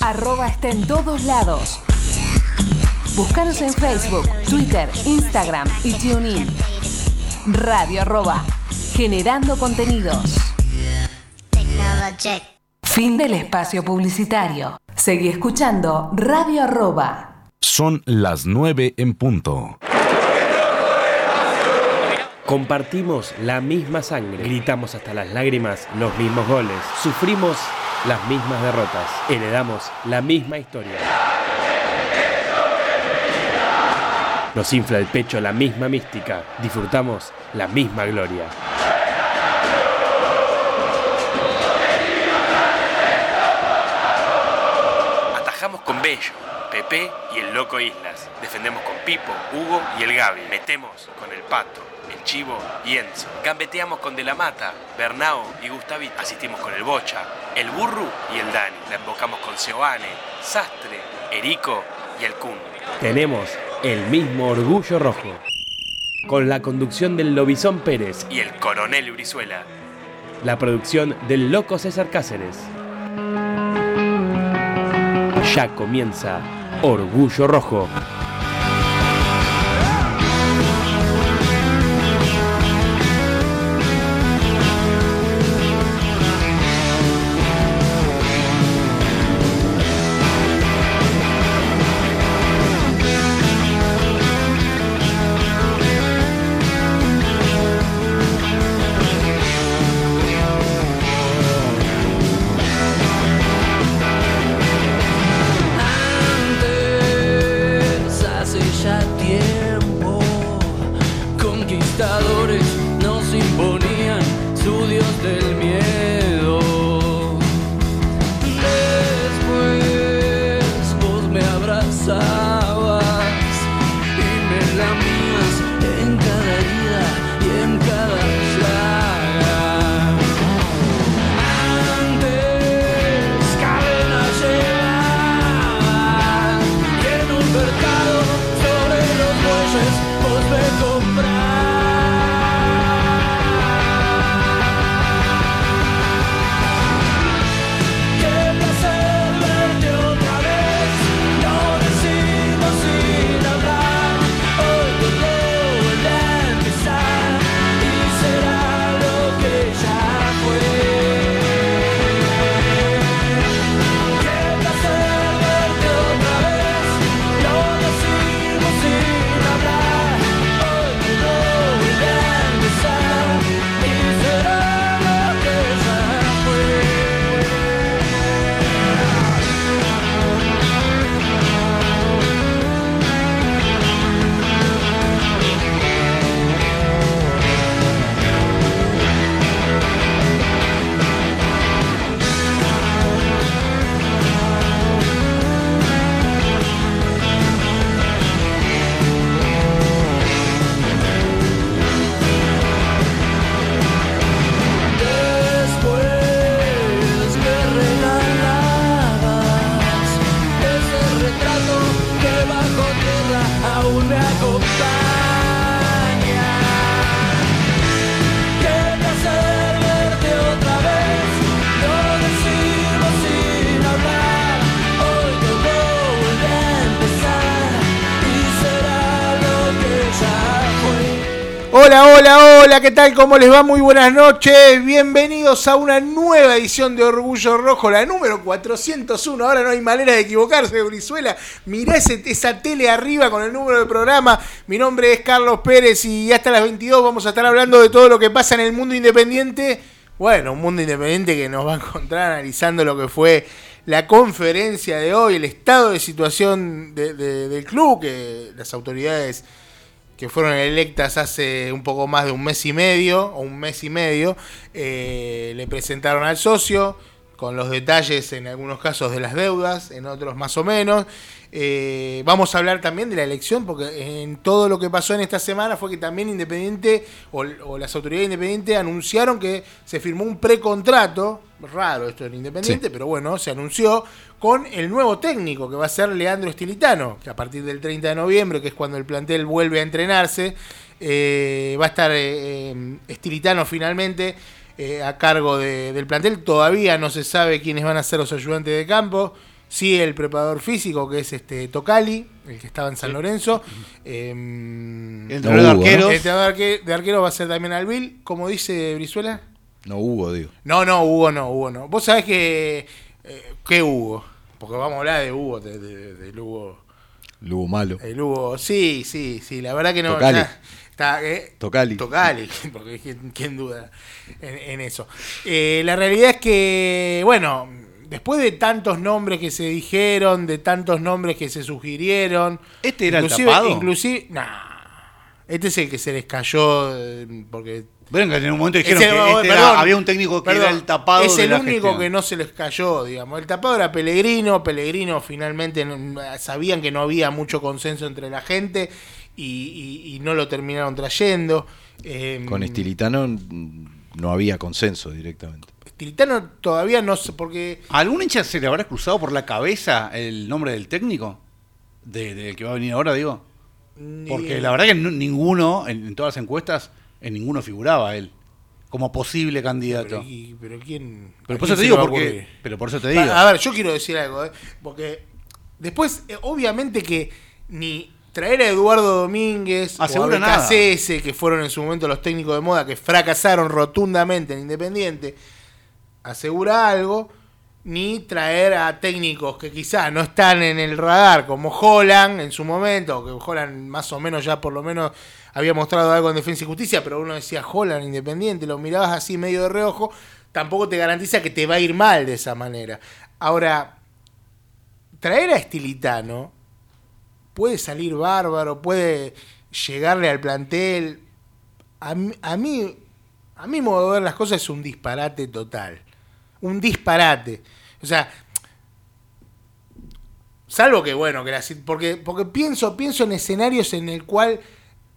Arroba está en todos lados. Búscanos en Facebook, Twitter, Instagram y TuneIn. Radio arroba, generando contenidos. Fin del espacio publicitario. Seguí escuchando Radio arroba. Son las 9 en punto. Compartimos la misma sangre, gritamos hasta las lágrimas los mismos goles, sufrimos las mismas derrotas, heredamos la misma historia. Nos infla el pecho la misma mística, disfrutamos la misma gloria. Atajamos con Bello, Pepe y el Loco Islas. Defendemos con Pipo, Hugo y el Gaby. Metemos con el Pato, Chivo y Enzo. Gambeteamos con De la Mata, Bernao y Gustavito. Asistimos con el Bocha, el Burru y el Dani. La invocamos con Seoane, Sastre, Erico y el Kun. Tenemos el mismo orgullo rojo. Con la conducción del Lobizón Pérez y el Coronel Brizuela. La producción del Loco César Cáceres. Ya comienza Orgullo Rojo. Tierra aún Hola, hola, hola, ¿qué tal? ¿Cómo les va? Muy buenas noches. Bienvenidos a una nueva edición de Orgullo Rojo, la número 401. Ahora no hay manera de equivocarse, Brizuela. Mirá ese- esa tele arriba con el número de programa. Mi nombre es Carlos Pérez y hasta las 22 vamos a estar hablando de todo lo que pasa en el mundo independiente. Bueno, un mundo independiente que nos va a encontrar analizando lo que fue la conferencia de hoy, el estado de situación de- de- del club, que las autoridades que fueron electas hace un poco más de un mes y medio, o un mes y medio, eh, le presentaron al socio con los detalles en algunos casos de las deudas, en otros más o menos. Eh, vamos a hablar también de la elección, porque en todo lo que pasó en esta semana fue que también Independiente o, o las autoridades independientes anunciaron que se firmó un precontrato, raro esto en Independiente, pero bueno, se anunció con el nuevo técnico que va a ser Leandro Estilitano, que a partir del 30 de noviembre, que es cuando el plantel vuelve a entrenarse, eh, va a estar eh, eh, Estilitano finalmente eh, a cargo de- del plantel. Todavía no se sabe quiénes van a ser los ayudantes de campo. Sí, el preparador físico, que es este Tocali, el que estaba en San Lorenzo. Em, El entrenador de arqueros. el entrenador de de va a ser también Albil, como dice Brizuela. No hubo, digo. No, no, Hugo no, Hugo no. Vos sabés que. eh, ¿Qué Hugo? Porque vamos a hablar de Hugo, de, de- del Hugo. Lo hubo malo. El Hugo, sí, sí, sí, la verdad que no. Tocali. Está, eh, Tocali. Tocali, porque ¿quién, duda en, en eso? Eh, la realidad es que, bueno, después de tantos nombres que se dijeron, de tantos nombres que se sugirieron. ¿Este era el tapado? Inclusive, nah, este es el que se les cayó eh, porque Bueno, que en un momento dijeron que este era- perdón, había un técnico que perdón, era el tapado Es de el la único gestión. que no se les cayó, digamos. El tapado era Pellegrino. Pellegrino finalmente sabían que no había mucho consenso entre la gente y, y- y no lo terminaron trayendo. Eh, Con Estilitano no había consenso directamente. Estilitano todavía no sé, porque ¿A ¿Algún hincha se le habrá cruzado por la cabeza el nombre del técnico? De- Del que va a venir ahora, digo. Porque la verdad que no- ninguno, en, en todas las encuestas, en ninguno figuraba él como posible candidato. Pero, y- pero quién. Pero por quién eso te digo, porque. Pero por eso te digo. A ver, yo quiero decir algo, ¿eh? porque después, eh, obviamente que ni traer a Eduardo Domínguez Asegura o a. BKCS, que fueron en su momento los técnicos de moda que fracasaron rotundamente en Independiente, asegura algo, ni traer a técnicos que quizás no están en el radar, como Holland en su momento, que Holland más o menos ya por lo menos había mostrado algo en Defensa y Justicia, pero uno decía Holland Independiente, lo mirabas así medio de reojo, tampoco te garantiza que te va a ir mal de esa manera. Ahora, traer a Estilitano puede salir bárbaro, puede llegarle al plantel. A, a mí, a mi modo de ver las cosas es un disparate total. Un disparate. O sea, salvo que bueno, que porque, porque pienso, pienso en escenarios en el cual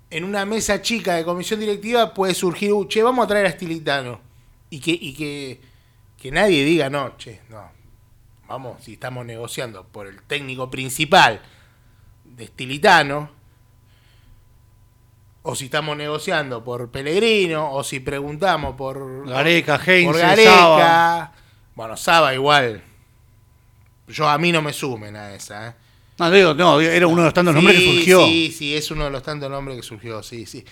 en una mesa chica de comisión directiva puede surgir, "Uh, che, vamos a traer a Estilitano. Y que, y que, que nadie diga, no, che, no. Vamos, si estamos negociando por el técnico principal de Estilitano, o si estamos negociando por Pellegrino, o si preguntamos por Gareca, Heinze, por Gareca. Saba. Bueno, Saba igual. Yo a mí no me sumen a esa, ¿eh? No, digo, no, era uno de los tantos nombres que surgió. Sí, sí, es uno de los tantos nombres que surgió, sí, sí.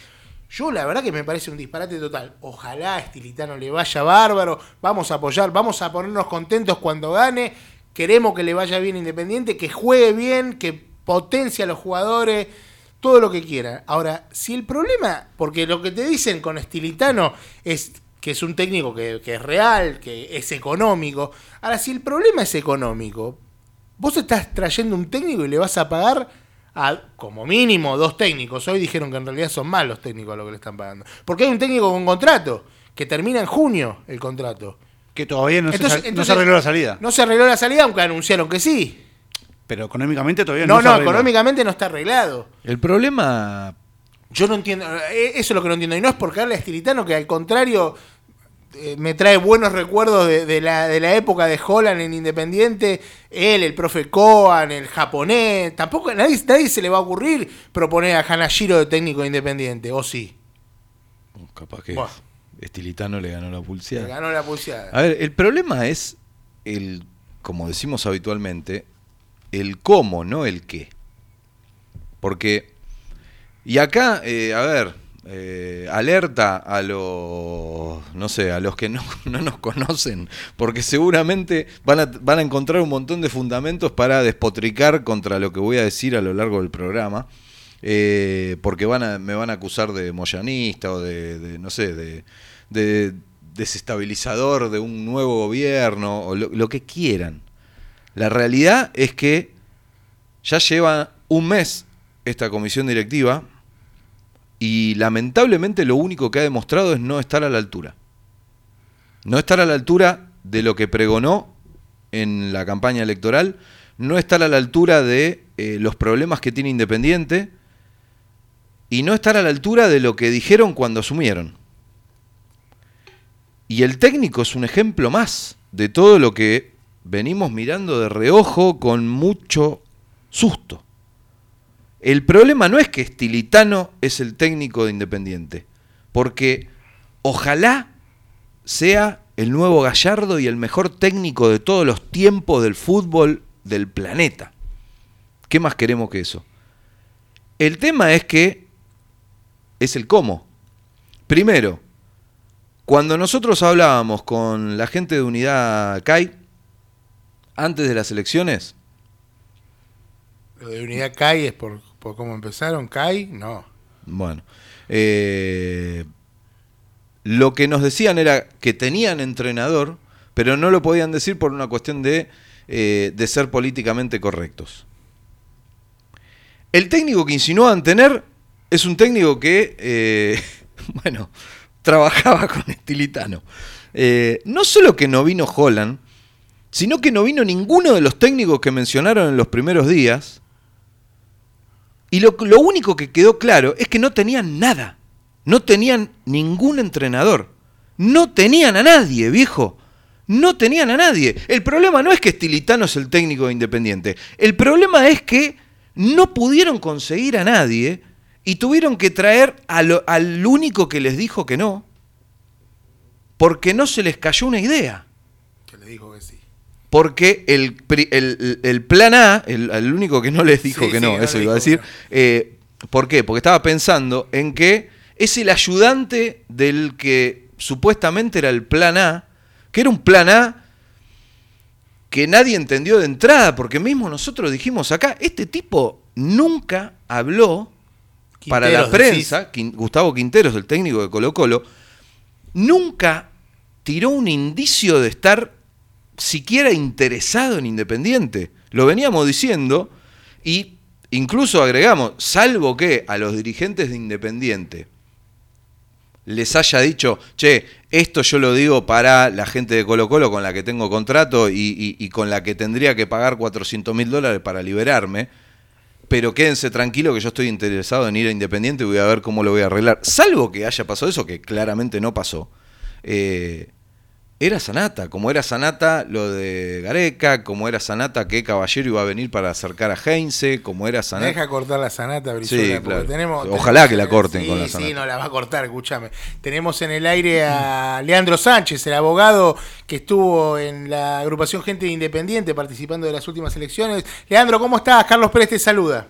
Yo la verdad que me parece un disparate total. Ojalá a Estilitano le vaya bárbaro. Vamos a apoyar, vamos a ponernos contentos cuando gane. Queremos que le vaya bien Independiente, que juegue bien, que potencie a los jugadores, todo lo que quieran. Ahora, si el problema, porque lo que te dicen con Estilitano es que es un técnico que, que es real, que es económico. Ahora, si el problema es económico, vos estás trayendo un técnico y le vas a pagar a como mínimo dos técnicos. Hoy dijeron que en realidad son más los técnicos a lo que le están pagando. Porque hay un técnico con contrato, que termina en junio el contrato. Que todavía no, Entonces- se, no entonces- se arregló la salida. No se arregló la salida, aunque anunciaron que sí. Pero económicamente todavía no, No, se no, arregló. económicamente no está arreglado. El problema Yo no entiendo, eh, eso es lo que no entiendo. Y no es porque darle a Estilitano, que al contrario eh, me trae buenos recuerdos de, de la, de la época de Holland en Independiente. Él, el profe Kohan, el japonés. Tampoco nadie, nadie se le va a ocurrir proponer a Hanashiro de técnico de Independiente, ¿o sí? Capaz que Buah. Estilitano le ganó la Le pulseada. ganó la pulseada. A ver, el problema es el, como decimos habitualmente, el cómo, no el qué. Porque, y acá, eh, a ver, eh, alerta a los, no sé, a los que no, no nos conocen, porque seguramente van a, van a encontrar un montón de fundamentos para despotricar contra lo que voy a decir a lo largo del programa. eh, porque van a, me van a acusar de moyanista o de, no sé, de, de desestabilizador de un nuevo gobierno o lo que quieran. La realidad es que ya lleva un mes esta comisión directiva y lamentablemente lo único que ha demostrado es no estar a la altura. No estar a la altura de lo que pregonó en la campaña electoral, no estar a la altura de eh, los problemas que tiene Independiente y no estar a la altura de lo que dijeron cuando asumieron. Y el técnico es un ejemplo más de todo lo que venimos mirando de reojo con mucho susto. El problema no es que Estilitano es el técnico de Independiente, porque ojalá sea el nuevo Gallardo y el mejor técnico de todos los tiempos del fútbol del planeta. ¿Qué más queremos que eso? El tema es que es el cómo. Primero, cuando nosotros hablábamos con la gente de Unidad CAI, antes de las elecciones, Lo de unidad CAI es por, por cómo empezaron. CAI, no. Bueno, eh, lo que nos decían era que tenían entrenador, pero no lo podían decir por una cuestión de, eh, de ser políticamente correctos. El técnico que insinuaban tener es un técnico que, eh, bueno, trabajaba con Estilitano. No solo que no vino Holland, sino que no vino ninguno de los técnicos que mencionaron en los primeros días. Y lo, lo único que quedó claro es que no tenían nada. No tenían ningún entrenador. No tenían a nadie, viejo. No tenían a nadie. El problema no es que Estilitano es el técnico de Independiente. El problema es que no pudieron conseguir a nadie y tuvieron que traer al único que les dijo que no. Porque no se les cayó una idea. Que le dijo que sí. Porque el, el- el plan A, el, el único que no les dijo Sí, que no, eso iba a decir. eh, ¿Por qué? Porque estaba pensando en que es el ayudante del que supuestamente era el plan A, que era un plan A que nadie entendió de entrada, porque mismo nosotros dijimos acá, este tipo nunca habló para la prensa, Quin- Gustavo Quinteros, el técnico de Colo Colo, nunca tiró un indicio de estar siquiera interesado en Independiente. Lo veníamos diciendo y incluso agregamos, salvo que a los dirigentes de Independiente les haya dicho, che, esto yo lo digo para la gente de Colo Colo con la que tengo contrato y, con la que tendría que pagar 400 mil dólares para liberarme, pero quédense tranquilos que yo estoy interesado en ir a Independiente y voy a ver cómo lo voy a arreglar. Salvo que haya pasado eso, que claramente no pasó. eh, era Sanata, como era Sanata lo de Gareca, como era Sanata que Caballero iba a venir para acercar a Heinze, como era Sanata... deja cortar la sanata, Brizuela, Sí, porque claro. tenemos, Ojalá tenemos- que la corten sí, con la Sí, sanata. no la va a cortar, escúchame. Tenemos en el aire a Leandro Sánchez, el abogado que estuvo en la agrupación Gente Independiente participando de las últimas elecciones. Leandro, ¿cómo estás? Carlos Pérez te saluda.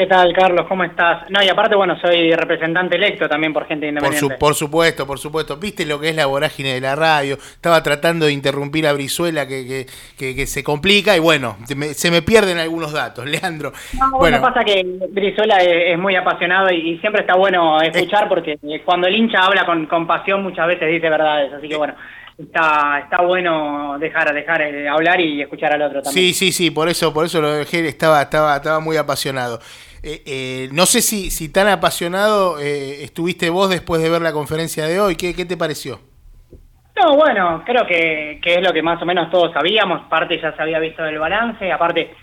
¿Qué tal, Carlos? ¿Cómo estás? No, y aparte, bueno, soy representante electo también por gente Por, independiente. su- por supuesto, por supuesto. ¿Viste lo que es la vorágine de la radio? Estaba tratando de interrumpir a Brizuela que, que, que- que se complica y bueno, se me, se me pierden algunos datos. Leandro. No, bueno, pasa que Brizuela es, es muy apasionado y, y siempre está bueno escuchar porque cuando el hincha habla con, con pasión muchas veces dice verdades, así que bueno, está está bueno dejar dejar eh, hablar y escuchar al otro también. Sí, sí, sí, por eso, por eso lo dejé, estaba, estaba, estaba muy apasionado. Eh, eh, no sé si, si tan apasionado eh, estuviste vos después de ver la conferencia de hoy. ¿Qué, te pareció? No, bueno, creo que, es lo que más o menos todos sabíamos, parte ya se había visto el balance, aparte,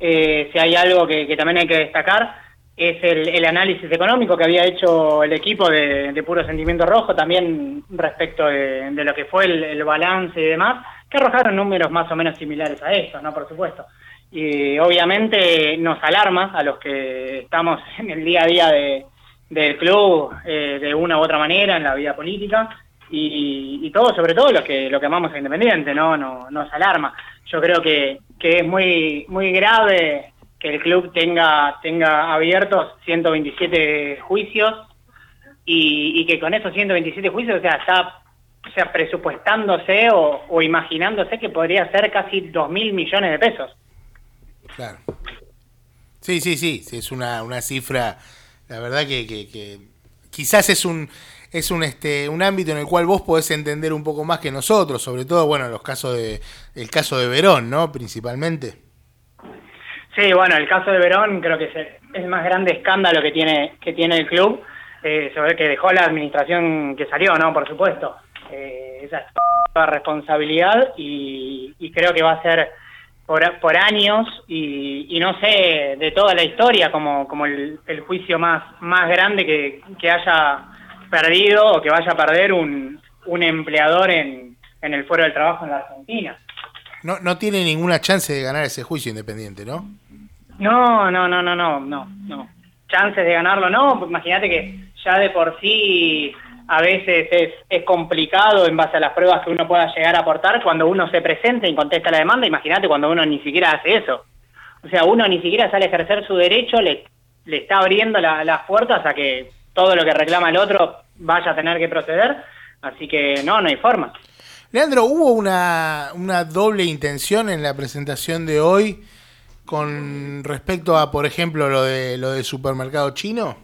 eh, si hay algo que, también hay que destacar, es el, análisis económico que había hecho el equipo de, Puro Sentimiento Rojo, también respecto de, lo que fue el, el balance y demás, que arrojaron números más o menos similares a estos, ¿no? Por supuesto. Y obviamente nos alarma a los que estamos en el día a día de, del club eh, de una u otra manera en la vida política y, y todo, sobre todo lo que lo que amamos a Independiente, no, no nos alarma. Yo creo que, que es muy muy grave que el club tenga tenga abiertos 127 juicios y, y que con esos 127 juicios, o sea, está sea, presupuestándose o, o imaginándose que podría ser casi 2 mil millones de pesos. Claro. Sí, sí, sí, es una, una cifra, la verdad que, que- quizás es un es un este un ámbito en el cual vos podés entender un poco más que nosotros, sobre todo, bueno, los casos de el caso de Verón, ¿no? Principalmente. Sí, bueno, el caso de Verón creo que es el, el más grande escándalo que tiene que tiene el club, eh, sobre que dejó la administración que salió, ¿no? Por supuesto. Eh, esa es toda responsabilidad y, y creo que va a ser por, por años y, y no sé, de toda la historia, como, como el, el juicio más, más grande que, que haya perdido o que vaya a perder un, un empleador en, en el fuero del trabajo en la Argentina. No, no tiene ninguna chance de ganar ese juicio independiente, ¿no? No, no, no, no, no, no, no. Chances de ganarlo, no. Imagínate que ya de por sí a veces es, complicado en base a las pruebas que uno pueda llegar a aportar cuando uno se presenta y contesta la demanda. Imagínate cuando uno ni siquiera hace eso. O sea, uno ni siquiera sale a ejercer su derecho, le, le está abriendo la- las puertas a que todo lo que reclama el otro vaya a tener que proceder. Así que no, no hay forma. Leandro, ¿hubo una, una doble intención en la presentación de hoy con respecto a, por ejemplo, lo de lo del supermercado chino?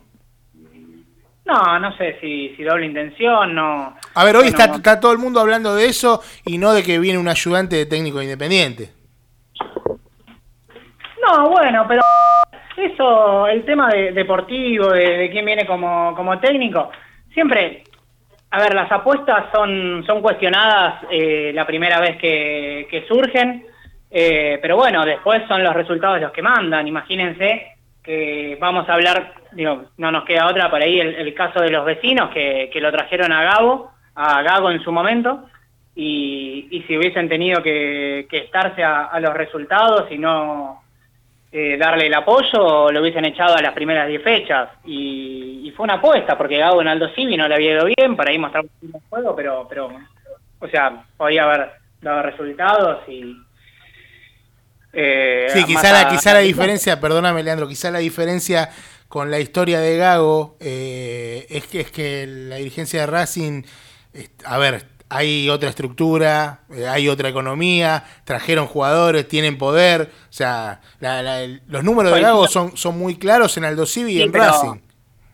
No, no sé si, si doble intención, no. A ver, hoy Bueno, está, está todo el mundo hablando de eso y no de que viene un ayudante de técnico independiente. No, bueno, pero eso, el tema de, deportivo, de, de quién viene como, como técnico, siempre, a ver, las apuestas son, son cuestionadas eh, la primera vez que, que surgen, eh, pero bueno, después son los resultados los que mandan. Imagínense que vamos a hablar, digo, no nos queda otra por ahí, el, el caso de los vecinos que, que lo trajeron a Gabo, a Gago en su momento, y, y si hubiesen tenido que, que estarse a, a los resultados y no eh, darle el apoyo, lo hubiesen echado a las primeras 10 fechas. Y, y fue una apuesta, porque Gago en Aldo Civi no le había ido bien, por ahí mostraba un juego, pero, pero, o sea, podía haber dado resultados y... eh, Sí, quizá la, a- quizá la diferencia, perdóname Leandro, quizá la diferencia con la historia de Gago eh, es, que, es que la dirigencia de Racing, eh, a ver, hay otra estructura, eh, hay otra economía, trajeron jugadores, tienen poder, o sea, la- la- el- los números de Gago son, son muy claros en Aldo Civi y en Racing.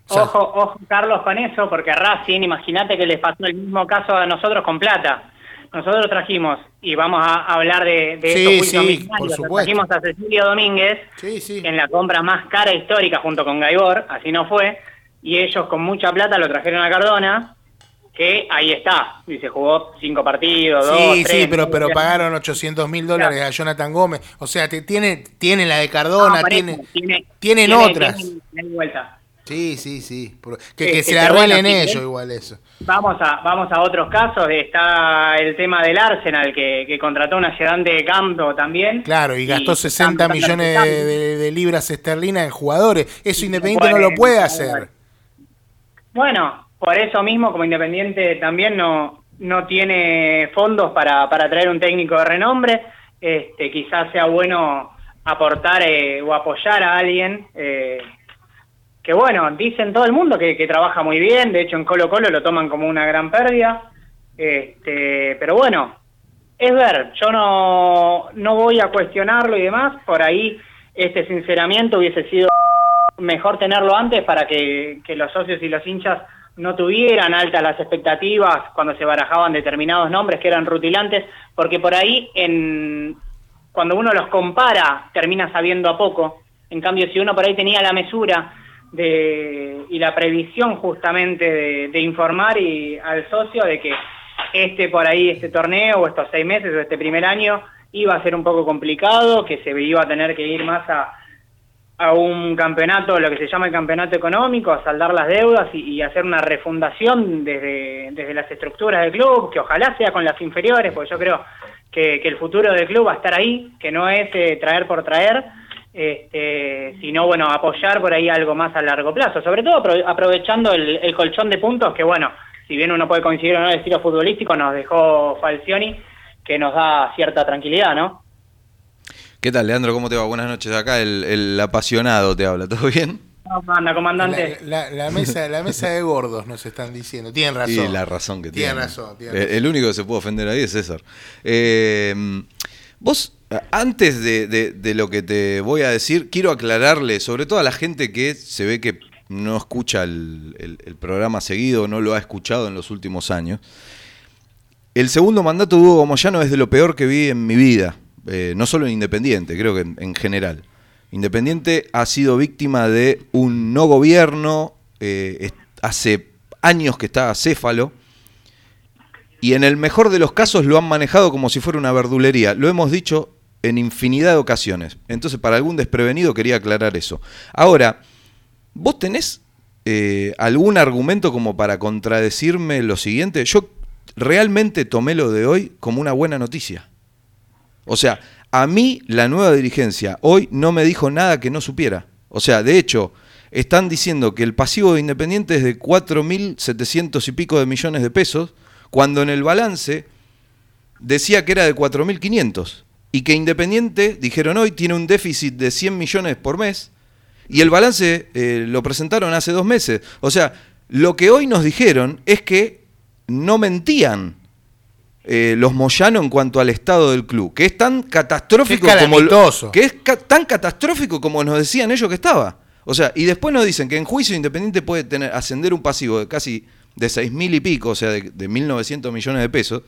O sea, Ojo, ojo, Carlos, con eso, porque Racing, imagínate que les pasó el mismo caso a nosotros con Plata. Nosotros trajimos, y vamos a hablar de, de Sí, estos sí, millonarios, por supuesto. trajimos a Cecilio Domínguez sí, sí. en la compra más cara histórica junto con Gaibor, así no fue, y ellos con mucha plata lo trajeron a Cardona, que ahí está, y se jugó cinco partidos, dos, Sí, tres, sí, pero, pero pagaron 800 mil dólares Claro. a Jonathan Gómez. O sea, te, tiene, tiene la de Cardona, no, por tiene, tiene- tienen tiene- otras. tiene- tiene vuelta. Sí, sí, sí. Que, Eh, que se bueno, arreglen si ellos igual eso. Vamos a, vamos a otros casos. Está el tema del Arsenal, que, que contrató un ayudante de campo también. Claro, y gastó están 60 buscando millones de, resultados. de- de libras esterlinas en jugadores. Eso Y Independiente no bueno, lo puede bueno. hacer. Bueno, por eso mismo, como Independiente también no, no tiene fondos para, para traer un técnico de renombre. Este, quizás sea bueno aportar eh, o apoyar a alguien. eh, bueno, dicen todo el mundo que, que trabaja muy bien. De hecho, en Colo Colo lo toman como una gran pérdida. Este, pero bueno, es ver, yo no, no voy a cuestionarlo y demás, por ahí este sinceramiento hubiese sido mejor tenerlo antes para que, que los socios y los hinchas no tuvieran altas las expectativas cuando se barajaban determinados nombres que eran rutilantes, porque por ahí en cuando uno los compara termina sabiendo a poco, en cambio si uno por ahí tenía la mesura de, y la previsión justamente de, informar y al socio de que este por ahí, este torneo o estos seis meses o este primer año iba a ser un poco complicado, que se iba a tener que ir más a, a un campeonato, lo que se llama el campeonato económico, a saldar las deudas y, y hacer una refundación desde, desde las estructuras del club, que ojalá sea con las inferiores, porque yo creo que, que el futuro del club va a estar ahí, que no es eh, traer por traer, este, sino bueno, apoyar por ahí algo más a largo plazo, sobre todo apro- aprovechando el, el colchón de puntos que bueno, si bien uno puede coincidir o no el estilo futbolístico, nos dejó Falcioni, que nos da cierta tranquilidad, ¿no? ¿Qué tal, Leandro? ¿Cómo te va? Buenas noches. Acá el, el apasionado te habla. ¿Todo bien? ¿Cómo anda, comandante? La, la- la mesa, la mesa de gordos nos están diciendo. Tienen razón. Y la razón que tiene. Tiene razón. El único que se puede ofender ahí es César. Eh, vos, antes de, lo que te voy a decir, quiero aclararle, sobre todo a la gente que se ve que no escucha el, programa seguido, no lo ha escuchado en los últimos años. El segundo mandato de Hugo Moyano es de lo peor que vi en mi vida, eh, no solo en Independiente, creo que en, en general. Independiente ha sido víctima de un no gobierno, eh, hace años que está acéfalo, y en el mejor de los casos lo han manejado como si fuera una verdulería. Lo hemos dicho en infinidad de ocasiones. Entonces, para algún desprevenido quería aclarar eso. Ahora, ¿vos tenés eh, algún argumento como para contradecirme lo siguiente? Yo realmente tomé lo de hoy como una buena noticia. O sea, a mí la nueva dirigencia hoy no me dijo nada que no supiera. O sea, de hecho, están diciendo que el pasivo de Independiente es de 4.700 y pico de millones de pesos, cuando en el balance decía que era de 4.500 y que Independiente, dijeron hoy, tiene un déficit de 100 millones por mes y el balance eh, lo presentaron hace dos meses. O sea, lo que hoy nos dijeron es que no mentían eh, los Moyano en cuanto al estado del club, que es tan catastrófico es como que es ca- tan catastrófico como nos decían ellos que estaba. O sea, y después nos dicen que en juicio Independiente puede tener ascender un pasivo de casi de seis mil y pico, o sea, de, de 1.900 millones de pesos,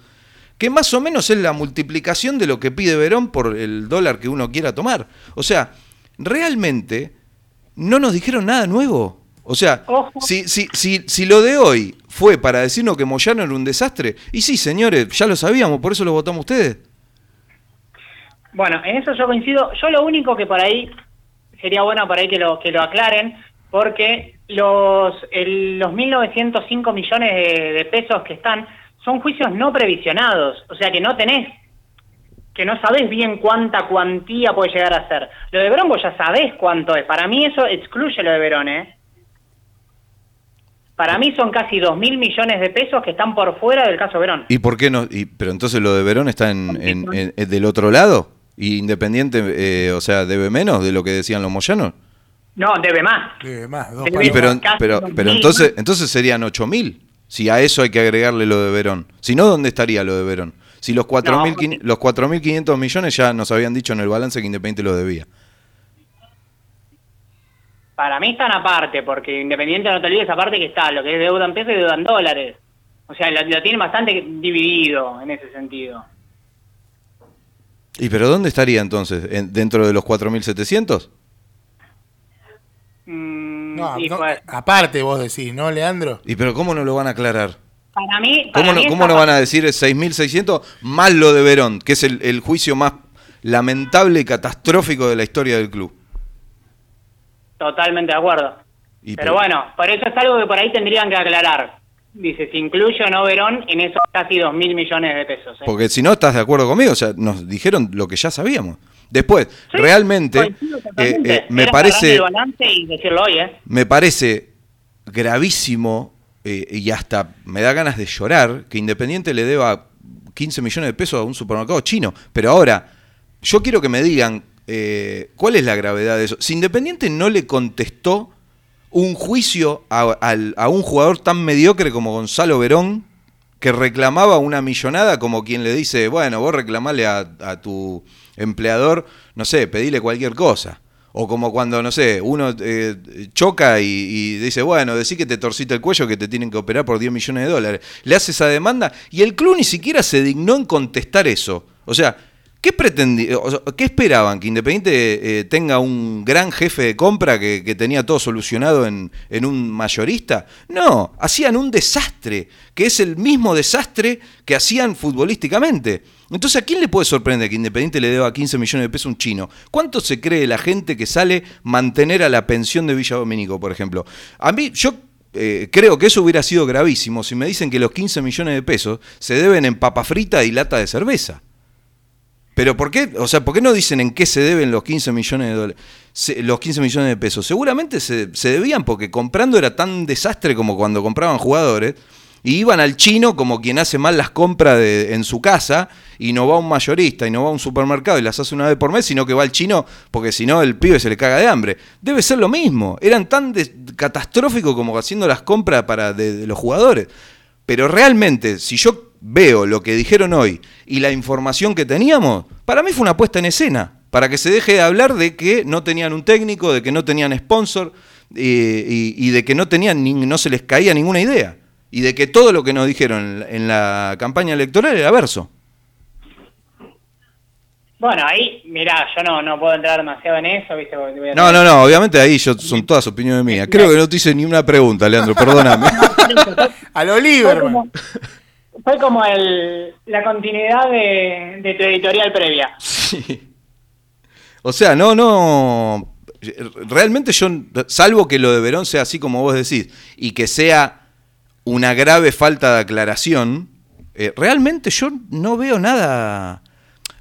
que más o menos es la multiplicación de lo que pide Verón por el dólar que uno quiera tomar. O sea, realmente no nos dijeron nada nuevo. O sea, si, si, si, si lo de hoy fue para decirnos que Moyano era un desastre, y sí, señores, ya lo sabíamos, por eso lo votamos ustedes. Bueno, en eso yo coincido. Yo lo único que por ahí sería bueno por ahí que lo que lo aclaren, porque los el- los 1.905 millones de, de pesos que están son juicios no previsionados, o sea que no tenés, que no sabés bien cuánta cuantía puede llegar a ser. Lo de Verón vos ya sabés cuánto es. Para mí eso excluye lo de Verón, ¿eh? Para mí son casi 2.000 millones de pesos que están por fuera del caso Verón. ¿Y por qué no? Y, pero entonces lo de Verón está en, en- en- en- del otro lado. ¿Y Independiente, eh, o sea, debe menos de lo que decían los moyanos? No, debe más. Debe más, dos Debe pero, pero, pero mil entonces, entonces serían 8.000. Si a eso hay que agregarle lo de Verón. Si no, ¿dónde estaría lo de Verón? Si los 4.500 los 4.500 millones ya nos habían dicho en el balance que Independiente lo debía. Para mí están aparte, porque Independiente no te olvides aparte que está lo que es deuda en pesos y deuda en dólares. O sea, lo, lo tienen bastante dividido en ese sentido. ¿Y pero dónde estaría entonces? ¿En- ¿Dentro de los 4.700? Mm, No, y no, pues, aparte vos decís, ¿no, Leandro? ¿Y pero cómo no lo van a aclarar? para mí, para ¿Cómo no, cómo van a decir 6.600 más lo de Verón, que es el, el juicio más lamentable y catastrófico de la historia del club? totalmente de acuerdo. Y Pero bueno, por eso es algo que por ahí tendrían que aclarar. Dice, si incluye o no Verón en esos casi dos mil millones de pesos. ¿eh? Porque si no estás de acuerdo conmigo, o sea, nos dijeron lo que ya sabíamos. Después, Sí, realmente, eh, eh, me Era parece, y decirlo hoy, ¿eh? me parece gravísimo eh, y hasta me da ganas de llorar que Independiente le deba 15 millones de pesos a un supermercado chino. Pero ahora, yo quiero que me digan cuál es la gravedad de eso. Si Independiente no le contestó un juicio a, un jugador tan mediocre como Gonzalo Verón, que reclamaba una millonada como quien le dice, bueno, vos reclamale a, a tu empleador, no sé, pedile cualquier cosa. O como cuando, no sé, uno eh, choca y, dice, bueno, decí que te torciste el cuello, que te tienen que operar por 10 millones de dólares. Le hace esa demanda y el club ni siquiera se dignó en contestar eso. O sea, ¿qué pretendí- o ¿qué esperaban? ¿Que Independiente eh, tenga un gran jefe de compra que, que tenía todo solucionado en, en un mayorista? No, hacían un desastre, que es el mismo desastre que hacían futbolísticamente. Entonces, ¿a quién le puede sorprender que Independiente le deba 15 millones de pesos a un chino? ¿Cuánto se cree la gente que sale mantener a la pensión de Villa Domínico, por ejemplo? A mí, yo eh, creo que eso hubiera sido gravísimo si me dicen que los 15 millones de pesos se deben en papa frita y lata de cerveza. Pero ¿por qué? O sea, ¿por qué no dicen en qué se deben los 15 millones de los 15 millones de pesos. Seguramente se, se debían porque comprando era tan desastre como cuando compraban jugadores y iban al chino como quien hace mal las compras en su casa y no va a un mayorista y no va a un supermercado y las hace una vez por mes, sino que va al chino porque si no el pibe se le caga de hambre. Debe ser lo mismo. Eran tan catastróficos como haciendo las compras para de- los jugadores. Pero realmente, si yo veo lo que dijeron hoy y la información que teníamos, para mí fue una puesta en escena, para que se deje de hablar de que no tenían un técnico, de que no tenían sponsor eh, y, y de que no tenían no se les caía ninguna idea. Y de que todo lo que nos dijeron en la, campaña electoral era verso. Bueno, ahí, mirá, yo no, no puedo entrar demasiado en eso, ¿viste? Porque voy a No, no, no, obviamente ahí yo, son todas opiniones mías. Creo que no te hice ni una pregunta, Leandro, perdóname. A lo Fue como, fue como el, la continuidad de, de tu editorial previa. Sí. O sea, no, no. Realmente yo, salvo que lo de Verón sea así como vos decís, y que sea una grave falta de aclaración, eh, realmente yo no veo nada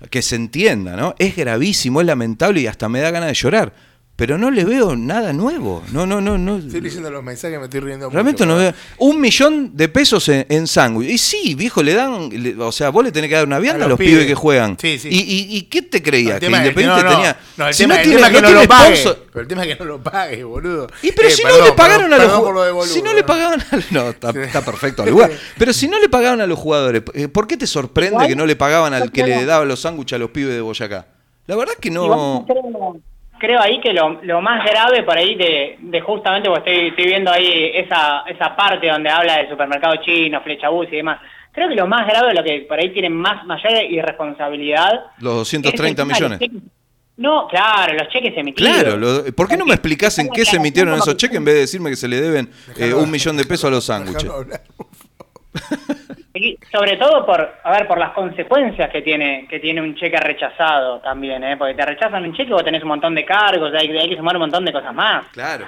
que se entienda, ¿no? Es gravísimo, es lamentable y hasta me da ganas de llorar. Pero no le veo nada nuevo. No, no, no, no. Estoy leyendo los mensajes, me estoy riendo Realmente mucho, no veo. Un millón de pesos en, en sándwich. Y sí, viejo, le dan. le- o sea, vos le tenés que dar una vianda A a los pibes pibes. que juegan. Sí, sí. ¿Y, y, y qué te creías? Que Independiente no, no. tenía. No, el si tema, no el tiene, tema que no tiene lo pague. Pero el tema es que no lo pague, boludo. Y pero Eh, si perdón, no le pagaron perdón, a los lo Si no le pagaban a No, está, está perfecto al lugar. Pero si no le pagaban a los jugadores, eh, ¿por qué te sorprende que no le pagaban al que le daba los sándwiches a los pibes de Boyacá? La verdad es que Igual no. Creo, ahí que lo, lo más grave por ahí de, de justamente, porque estoy, estoy viendo ahí esa, esa parte donde habla del supermercado chino, flecha bus y demás. Creo que lo más grave, lo que por ahí tiene más mayor irresponsabilidad. Los es el 230 tema de los millones. No, claro, los cheques emitidos. Claro, lo- ¿por qué no me explicás en qué se emitieron esos cheques en vez de decirme que se le deben eh, un millón de pesos a los sándwiches? Y sobre todo por, a ver, por las consecuencias que tiene que tiene un cheque rechazado también, ¿eh? Porque te rechazan un cheque, vos tenés un montón de cargos, hay, hay que sumar un montón de cosas más. Claro.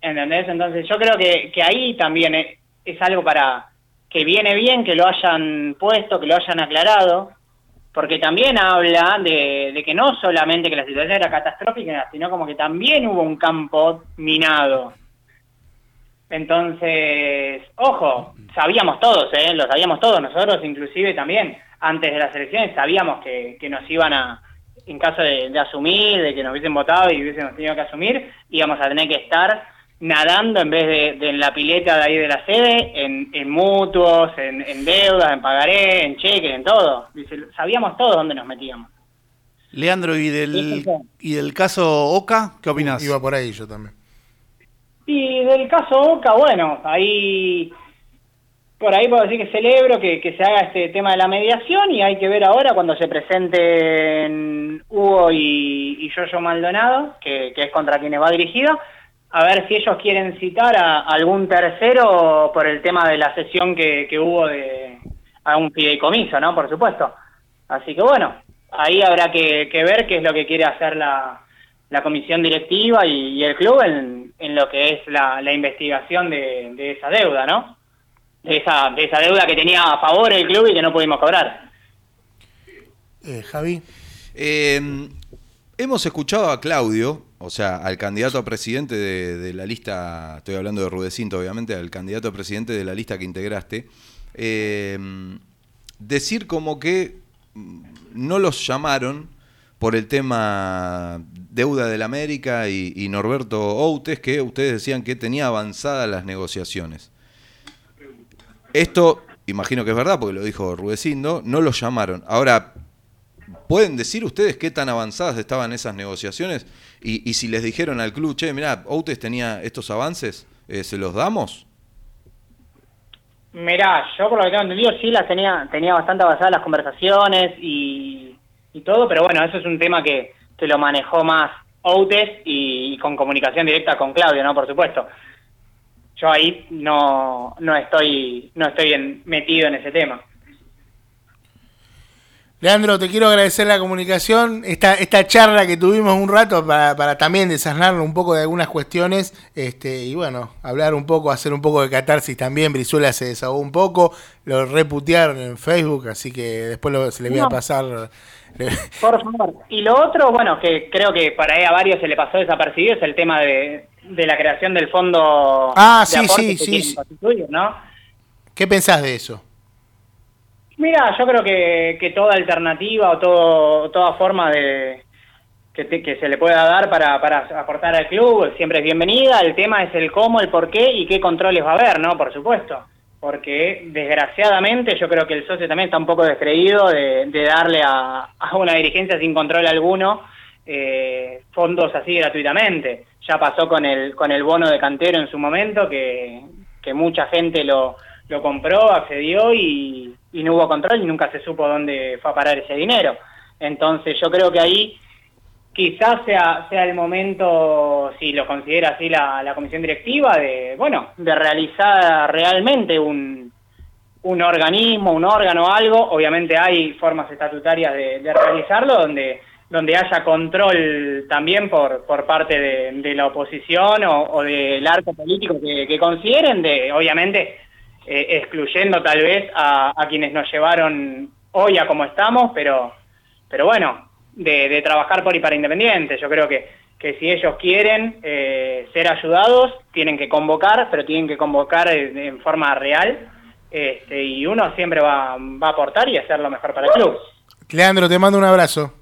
¿Entendés? Entonces yo creo que, que ahí también es, es algo para que viene bien que lo hayan puesto, que lo hayan aclarado, porque también habla de, de que no solamente que la situación era catastrófica, sino como que también hubo un campo minado. Entonces, ojo, sabíamos todos, ¿eh? lo sabíamos todos, nosotros inclusive también, antes de las elecciones sabíamos que, que nos iban a, en caso de, de asumir, de que nos hubiesen votado y hubiésemos tenido que asumir, íbamos a tener que estar nadando en vez de, de en la pileta de ahí de la sede, en, en mutuos, en, en deudas, en pagaré, en cheques, en todo. Dice, sabíamos todos dónde nos metíamos. Leandro, ¿y del, y del caso Oca? ¿Qué opinás? Iba por ahí yo también. Y del caso Boca, bueno, ahí por ahí puedo decir que celebro que, se haga este tema de la mediación y hay que ver ahora cuando se presenten Hugo y, Yoyo Maldonado, que, es contra quienes va dirigido, a ver si ellos quieren citar a algún tercero por el tema de la sesión que, que hubo de a un fideicomiso, ¿no? Por supuesto. Así que bueno, ahí habrá que, que ver qué es lo que quiere hacer la, la comisión directiva y, y el club en, en lo que es la, la investigación de, de esa deuda, ¿no? De esa, de esa deuda que tenía a favor el club y que no pudimos cobrar. Eh, Javi. Eh, hemos escuchado a Claudio, o sea, al candidato a presidente de, de la lista, estoy hablando de Rudecinto, obviamente, al candidato a presidente de la lista que integraste, eh, decir como que mm, no los llamaron por el tema deuda del América y, Norberto Outes, que ustedes decían que tenía avanzadas las negociaciones. Esto, imagino que es verdad, porque lo dijo Rudecindo, no los llamaron. Ahora, ¿pueden decir ustedes qué tan avanzadas estaban esas negociaciones? Y, y si les dijeron al club, che, mirá, Outes tenía estos avances, eh, ¿se los damos? Mirá, yo por lo que tengo entendido sí las tenía, tenía bastante avanzadas las conversaciones y, y todo, pero bueno, eso es un tema que, que lo manejó más Outes y, y con comunicación directa con Claudio, ¿no? Por supuesto. Yo ahí no, no estoy, no estoy en- metido en ese tema. Leandro, te quiero agradecer la comunicación, esta, esta charla que tuvimos un rato para, para también desasnarnos un poco de algunas cuestiones este, y bueno, hablar un poco, hacer un poco de catarsis también. Brizuela se desahogó un poco, lo reputearon en Facebook, así que después lo- se le voy a No. pasar. Por favor. Y lo otro, bueno, que creo que para ahí a varios se le pasó desapercibido, es el tema de, de la creación del fondo Ah, de sí, sí, sí. ¿no? ¿Qué pensás de eso? Mira, yo creo que, que toda alternativa o todo, toda forma de que, te- que se le pueda dar para, para aportar al club siempre es bienvenida. El tema es el cómo, el por qué y qué controles va a haber, ¿no? Por supuesto. Porque desgraciadamente yo creo que el socio también está un poco descreído de, darle a, una dirigencia sin control alguno eh, fondos así gratuitamente. Ya pasó con el, con el bono de cantero en su momento, que, mucha gente lo, lo compró, accedió y no hubo control y nunca se supo dónde fue a parar ese dinero. Entonces yo creo que ahí quizás sea, sea el momento, si lo considera así la, comisión directiva, de, bueno, de realizar realmente un, un organismo, un órgano, algo. Obviamente hay formas estatutarias de, de realizarlo donde donde haya control también por, por parte de, la oposición o, o del arco político que, que consideren, de obviamente eh, excluyendo tal vez a, a quienes nos llevaron hoy a como estamos, pero, pero bueno, de, de trabajar por y para Independiente. Yo creo que, que si ellos quieren eh, ser ayudados, tienen que convocar, pero tienen que convocar en, en forma real, este, y uno siempre va, va a aportar y hacer lo mejor para el club. Leandro, te mando un abrazo.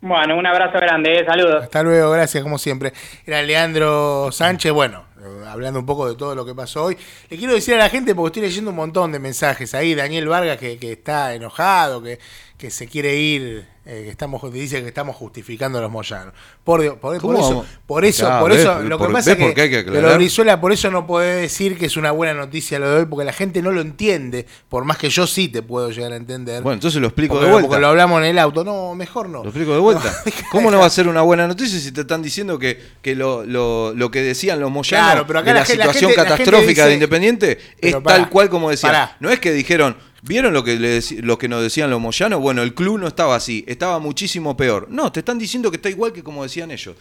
Bueno, un abrazo grande, eh, saludos. Hasta luego, gracias como siempre. Era Leandro Sánchez, bueno, hablando un poco de todo lo que pasó hoy. Le quiero decir a la gente, porque estoy leyendo un montón de mensajes ahí, Daniel Vargas que, que está enojado, que, que se quiere ir, eh, que estamos, dice que estamos justificando a los moyanos. Por, Dios, por, por ¿Cómo eso, por eso, por ves, eso, lo que pasa es que que, de Brizuela, por eso no puede decir que es una buena noticia lo de hoy, porque la gente no lo entiende, por más que yo sí te puedo llegar a entender. Bueno, entonces lo explico porque, de vuelta. porque lo hablamos en el auto. No, mejor no. Lo explico de vuelta. ¿Cómo no va a ser una buena noticia si te están diciendo que, que lo, lo, lo que decían los moyanos Claro, pero acá de la la, gen- la situación gente- la gente catastrófica dice- de Independiente es Pero pará, tal cual como decían? pará. No es que dijeron, ¿vieron lo que, le lo que nos decían los moyanos? Bueno, el club no estaba así, estaba muchísimo peor. No, te están diciendo que está igual que como decían ellos.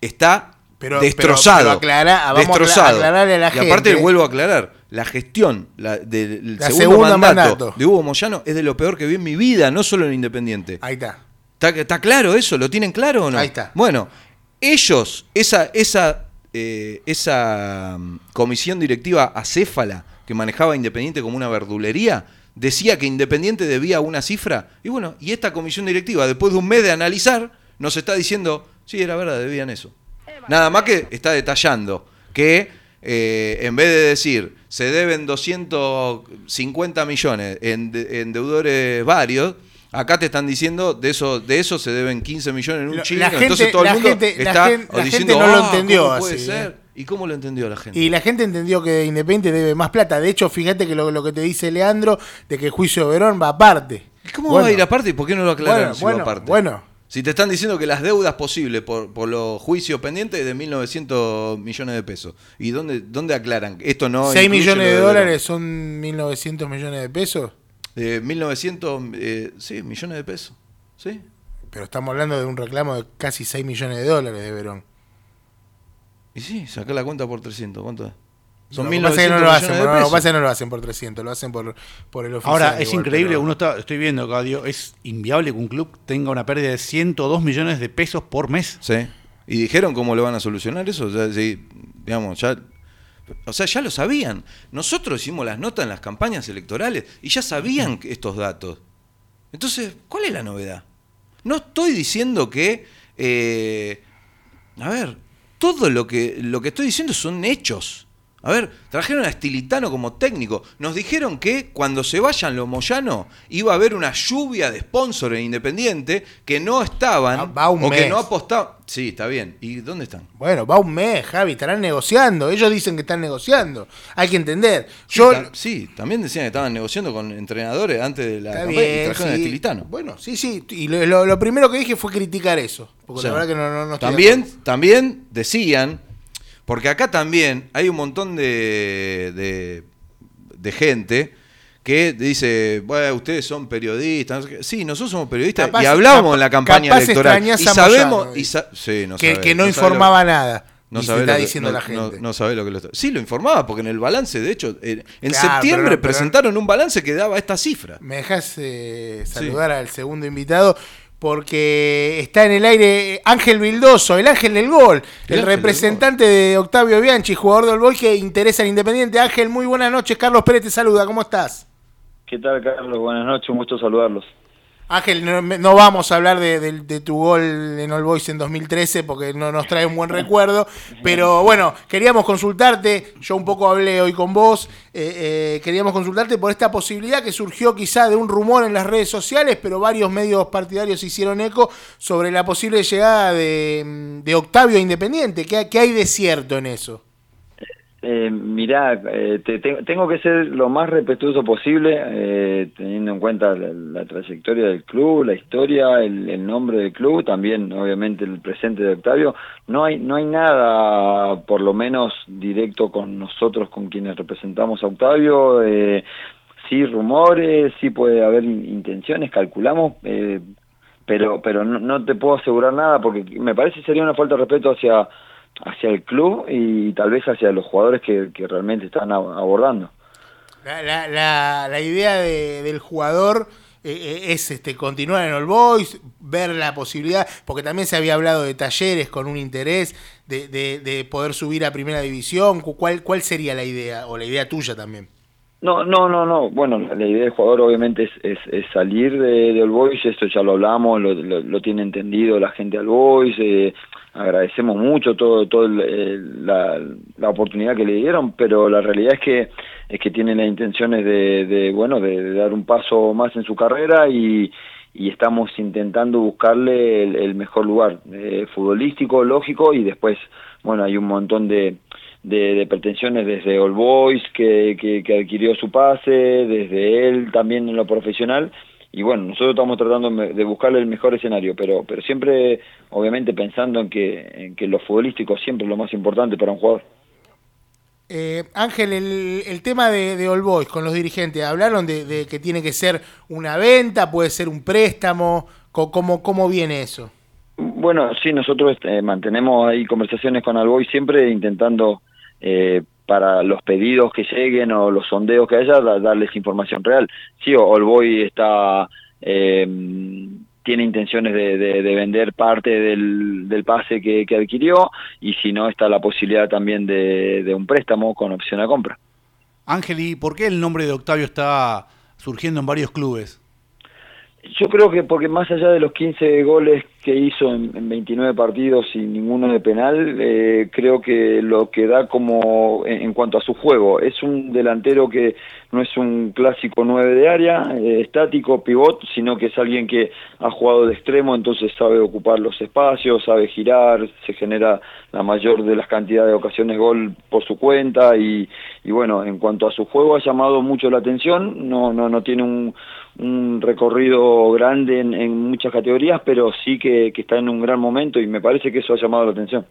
Está Pero- destrozado. pero- pero aclara- vamos a acla- destrozado. a la y aparte vuelvo a aclarar, la gestión la, del La segundo segunda mandato, mandato. de Hugo Moyano es de lo peor que vi en mi vida, no solo en Independiente. Ahí está. ¿Está, está claro eso? ¿Lo tienen claro o no? Ahí está. Bueno, ellos, esa, esa, eh, esa mm, comisión directiva acéfala que manejaba Independiente como una verdulería, decía que Independiente debía una cifra. Y bueno, y esta comisión directiva, después de un mes de analizar, nos está diciendo, sí, era verdad, debían eso. Nada más que está detallando que eh, en vez de decir se deben 250 millones en, de- en deudores varios, acá te están diciendo de eso, de eso se deben 15 millones en un chino. Entonces todo el mundo gente- la está la diciendo, gente no lo "Ah, entendió ¿cómo puede así, ser?". ¿Y cómo lo entendió la gente? Y la gente entendió que Independiente debe más plata. De hecho, fíjate que lo, lo que te dice Leandro, de que el juicio de Verón va aparte. ¿Y ¿Cómo Bueno. va a ir aparte y por qué no lo aclaran Bueno, si va bueno, aparte? bueno. Si te están diciendo que las deudas posibles por, por los juicios pendientes es de 1.900 millones de pesos. ¿Y dónde, dónde aclaran? Esto no 6 incluye millones lo de de dólares son 1.900 millones de pesos. Eh, 1.900, eh, sí, millones de pesos. ¿Sí? Pero estamos hablando de un reclamo de casi 6 millones de dólares de Verón. Y sí, saca la cuenta por 300. ¿Cuánto es? Son que 1.900 pasa es que no lo hacen, no, lo que no lo hacen por 300, lo hacen por, por el oficial. Ahora, es igual, increíble, pero- uno está, estoy viendo, Claudio, es inviable que un club tenga una pérdida de 102 millones de pesos por mes. Sí. ¿Y dijeron cómo lo van a solucionar eso? O sea, digamos, ya... O sea, ya lo sabían. Nosotros hicimos las notas en las campañas electorales y ya sabían estos datos. Entonces, ¿cuál es la novedad? No estoy diciendo que... eh, a ver, todo lo que, lo que estoy diciendo son hechos. A ver, trajeron a Estilitano como técnico. Nos dijeron que cuando se vayan los Moyano iba a haber una lluvia de sponsors en Independiente que no estaban Va- va un o que no apostaban. Sí, está bien. ¿Y dónde están? Bueno, va un mes, Javi, estarán negociando. Ellos dicen que están negociando. Hay que entender. Yo, Sí, ta- sí, también decían que estaban negociando con entrenadores antes de la campaña y a. Estilitano. Bueno, sí, sí. Y lo, lo- lo primero que dije fue criticar eso. Porque O sea, la verdad que no, no, no estoy también, también decían, porque acá también hay un montón de, de, de gente que dice, bueno, ustedes son periodistas. no sé qué". Sí, nosotros somos periodistas Capaz- y hablábamos capa- en la campaña electoral. Y sabemos, Moyano, y sa- sí, no que, sabés, que no, informaba nada. No sabe está lo que- diciendo no- la gente. No, sabe lo que lo está. Sí, lo informaba, porque en el balance, de hecho, en, en Claro, septiembre pero no- pero- presentaron un balance que daba esta cifra. Me dejas eh, saludar al segundo invitado porque está en el aire Ángel Vildoso, el ángel del gol, El representante de Octavio Bianchi, jugador del gol que interesa al Independiente. Ángel, muy buenas noches. Carlos Pérez te saluda, ¿cómo estás? ¿Qué tal, Carlos? Buenas noches, un gusto saludarlos. Ángel, no, no vamos a hablar de, tu gol en All Boys en 2013 porque no nos trae un buen recuerdo, pero bueno, queríamos consultarte, yo un poco hablé hoy con vos, eh, eh, queríamos consultarte por esta posibilidad que surgió quizá de un rumor en las redes sociales, pero varios medios partidarios hicieron eco sobre la posible llegada de, Octavio a Independiente. ¿Qué, qué hay de cierto en eso? Eh, mirá, eh, te- te- tengo que ser lo más respetuoso posible, eh, teniendo en cuenta la, trayectoria del club, la historia, el, el nombre del club, también obviamente el presente de Octavio. No hay, no hay nada, por lo menos directo con nosotros, con quienes representamos a Octavio. Eh, sí, rumores, sí puede haber in- intenciones, calculamos. Eh, pero pero no, no te puedo asegurar nada porque me parece sería una falta de respeto hacia hacia el club y tal vez hacia los jugadores que, que realmente están ab- abordando. La, la- la- la idea de- del jugador eh, eh, es este continuar en All Boys, ver la posibilidad, porque también se había hablado de talleres con un interés de, de- de poder subir a primera división. Cu- ¿Cuál, ¿Cuál sería la idea? O la idea tuya también. No, no, no, no. Bueno, la idea del jugador obviamente es, es, es salir de, de All Boys, esto ya lo hablamos, lo, lo, lo tiene entendido la gente de All Boys, eh, agradecemos mucho todo, todo el- la, la oportunidad que le dieron, pero la realidad es que es que tiene las intenciones de, de bueno, de, dar un paso más en su carrera y, y estamos intentando buscarle el, el mejor lugar, eh, futbolístico, lógico, y después, bueno, hay un montón de, de, de pretensiones desde All Boys que, que adquirió su pase, desde él también en lo profesional, y bueno, nosotros estamos tratando de buscarle el mejor escenario, pero, pero siempre, obviamente, pensando en que, en que lo futbolístico siempre es lo más importante para un jugador. Eh, Ángel, el, el tema de, de All Boys con los dirigentes, ¿hablaron de, de que tiene que ser una venta, puede ser un préstamo? ¿Cómo, cómo viene eso? Bueno, sí, nosotros eh, mantenemos ahí conversaciones con Alboy siempre intentando eh, para los pedidos que lleguen o los sondeos que haya, da- darles información real. Sí, Olboy está eh, tiene intenciones de, de- de vender parte del, pase que, que adquirió y si no está la posibilidad también de, de un préstamo con opción a compra. Ángel, ¿y por qué el nombre de Octavio está surgiendo en varios clubes? Yo creo que porque más allá de los 15 goles que hizo en, en 29 partidos y ninguno de penal, eh, creo que lo que da como en, cuanto a su juego, es un delantero que no es un clásico 9 de área, eh, estático, pivot, sino que es alguien que ha jugado de extremo, entonces sabe ocupar los espacios, sabe girar, se genera la mayor de las cantidades de ocasiones gol por su cuenta y, y bueno, en cuanto a su juego ha llamado mucho la atención, no, no, no tiene un, recorrido grande en, muchas categorías, pero sí que, que está en un gran momento y me parece que eso ha llamado la atención.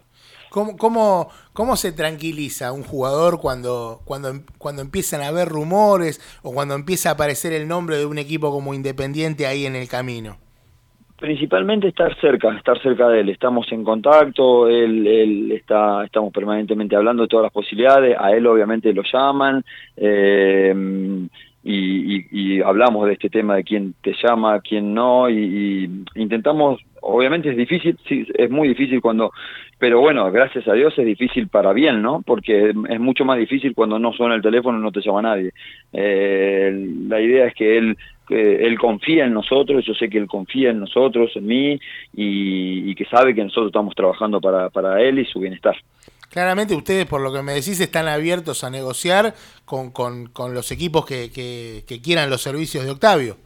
¿Cómo, cómo, cómo se tranquiliza un jugador cuando, cuando, cuando empiezan a haber rumores o cuando empieza a aparecer el nombre de un equipo como Independiente ahí en el camino? Principalmente estar cerca, estar cerca de él. Estamos en contacto, él, él está, estamos permanentemente hablando de todas las posibilidades. A él obviamente lo llaman eh, y, y- y hablamos de este tema de quién te llama, quién no y, y intentamos. Obviamente es difícil, sí, es muy difícil cuando, pero bueno, gracias a Dios es difícil para bien, ¿no? Porque es mucho más difícil cuando no suena el teléfono y no te llama nadie. Eh, la idea es que él él confía en nosotros, yo sé que él confía en nosotros, en mí, y, y que sabe que nosotros estamos trabajando para, para él y su bienestar. Claramente ustedes, por lo que me decís, están abiertos a negociar con, con, con los equipos que quieran los servicios de Octavio.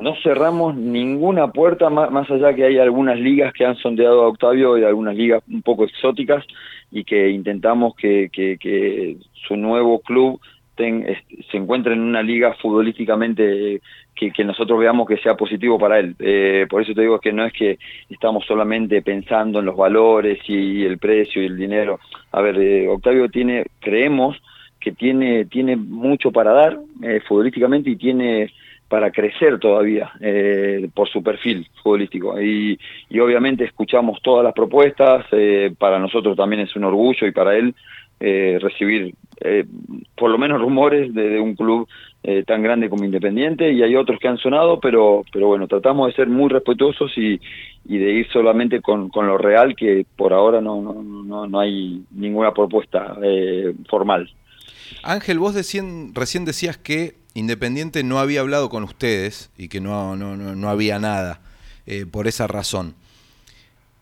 No cerramos ninguna puerta, más, allá que hay algunas ligas que han sondeado a Octavio y algunas ligas un poco exóticas y que intentamos que, que, su nuevo club ten- se encuentre en una liga futbolísticamente que, que nosotros veamos que sea positivo para él. Eh, por eso te digo que no es que estamos solamente pensando en los valores y el precio y el dinero. A ver, eh, Octavio tiene, creemos que tiene, tiene mucho para dar eh, futbolísticamente y tiene para crecer todavía eh, por su perfil futbolístico. Y, y obviamente escuchamos todas las propuestas, eh, para nosotros también es un orgullo y para él eh, recibir eh, por lo menos rumores de, un club eh, tan grande como Independiente y hay otros que han sonado, pero, pero bueno, tratamos de ser muy respetuosos y, y de ir solamente con, con lo real, que por ahora no, no, no, no hay ninguna propuesta eh, formal. Ángel, vos decían- recién decías que Independiente no había hablado con ustedes y que no, no, no, no había nada eh, por esa razón.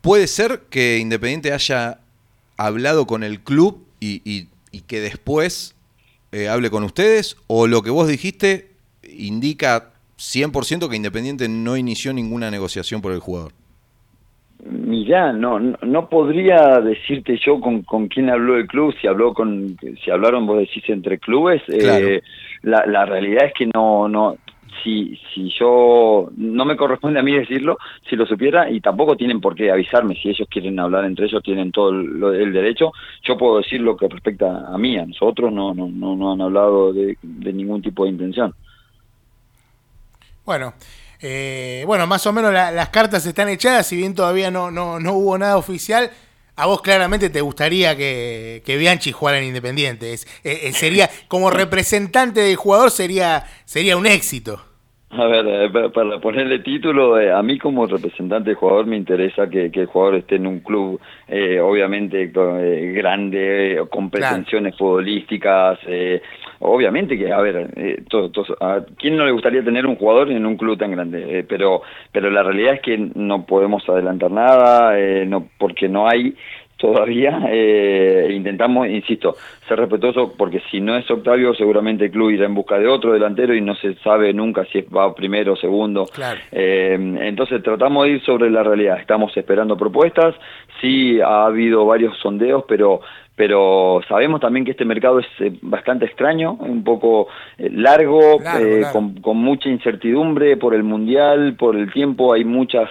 ¿Puede ser que Independiente haya hablado con el club y, y- y que después eh, hable con ustedes? ¿O lo que vos dijiste indica 100% que Independiente no inició ninguna negociación por el jugador? Mirá, no, no, no podría decirte yo con, con quién habló el club, si habló con, si hablaron vos decís entre clubes, Claro. eh, la, la realidad es que no, no, si, si yo, no me corresponde a mí decirlo, si lo supiera, y tampoco tienen por qué avisarme, si ellos quieren hablar entre ellos, tienen todo el, el derecho, yo puedo decir lo que respecta a mí, a nosotros no, no, no, no han hablado de, de ningún tipo de intención. Bueno, eh, bueno, más o menos la- las cartas están echadas, si bien todavía no, no, no hubo nada oficial. A vos claramente te gustaría que, que Bianchi jugara en Independiente. Es- eh, eh, sería, como representante del jugador, sería, sería un éxito. A ver, eh, pa- para ponerle título, eh, a mí como representante del jugador me interesa que, que el jugador esté en un club, eh, obviamente eh, grande, con pretensiones futbolísticas. eh, obviamente que, a ver, eh, todo- a quién no le gustaría tener un jugador en un club tan grande? Eh, pero, pero la realidad es que no podemos adelantar nada, eh, no, porque no hay todavía eh, intentamos, insisto, ser respetuosos porque si no es Octavio seguramente el club irá en busca de otro delantero y no se sabe nunca si va primero o segundo. Claro. Eh, entonces tratamos de ir sobre la realidad, estamos esperando propuestas, sí ha habido varios sondeos, pero pero sabemos también que este mercado es eh, bastante extraño, un poco largo, eh. Con, con mucha incertidumbre por el mundial, por el tiempo, hay muchas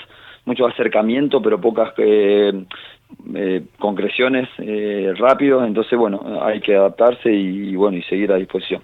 mucho acercamiento, pero pocas eh, eh, concreciones eh, rápidos, entonces bueno, hay que adaptarse y, bueno y seguir a disposición.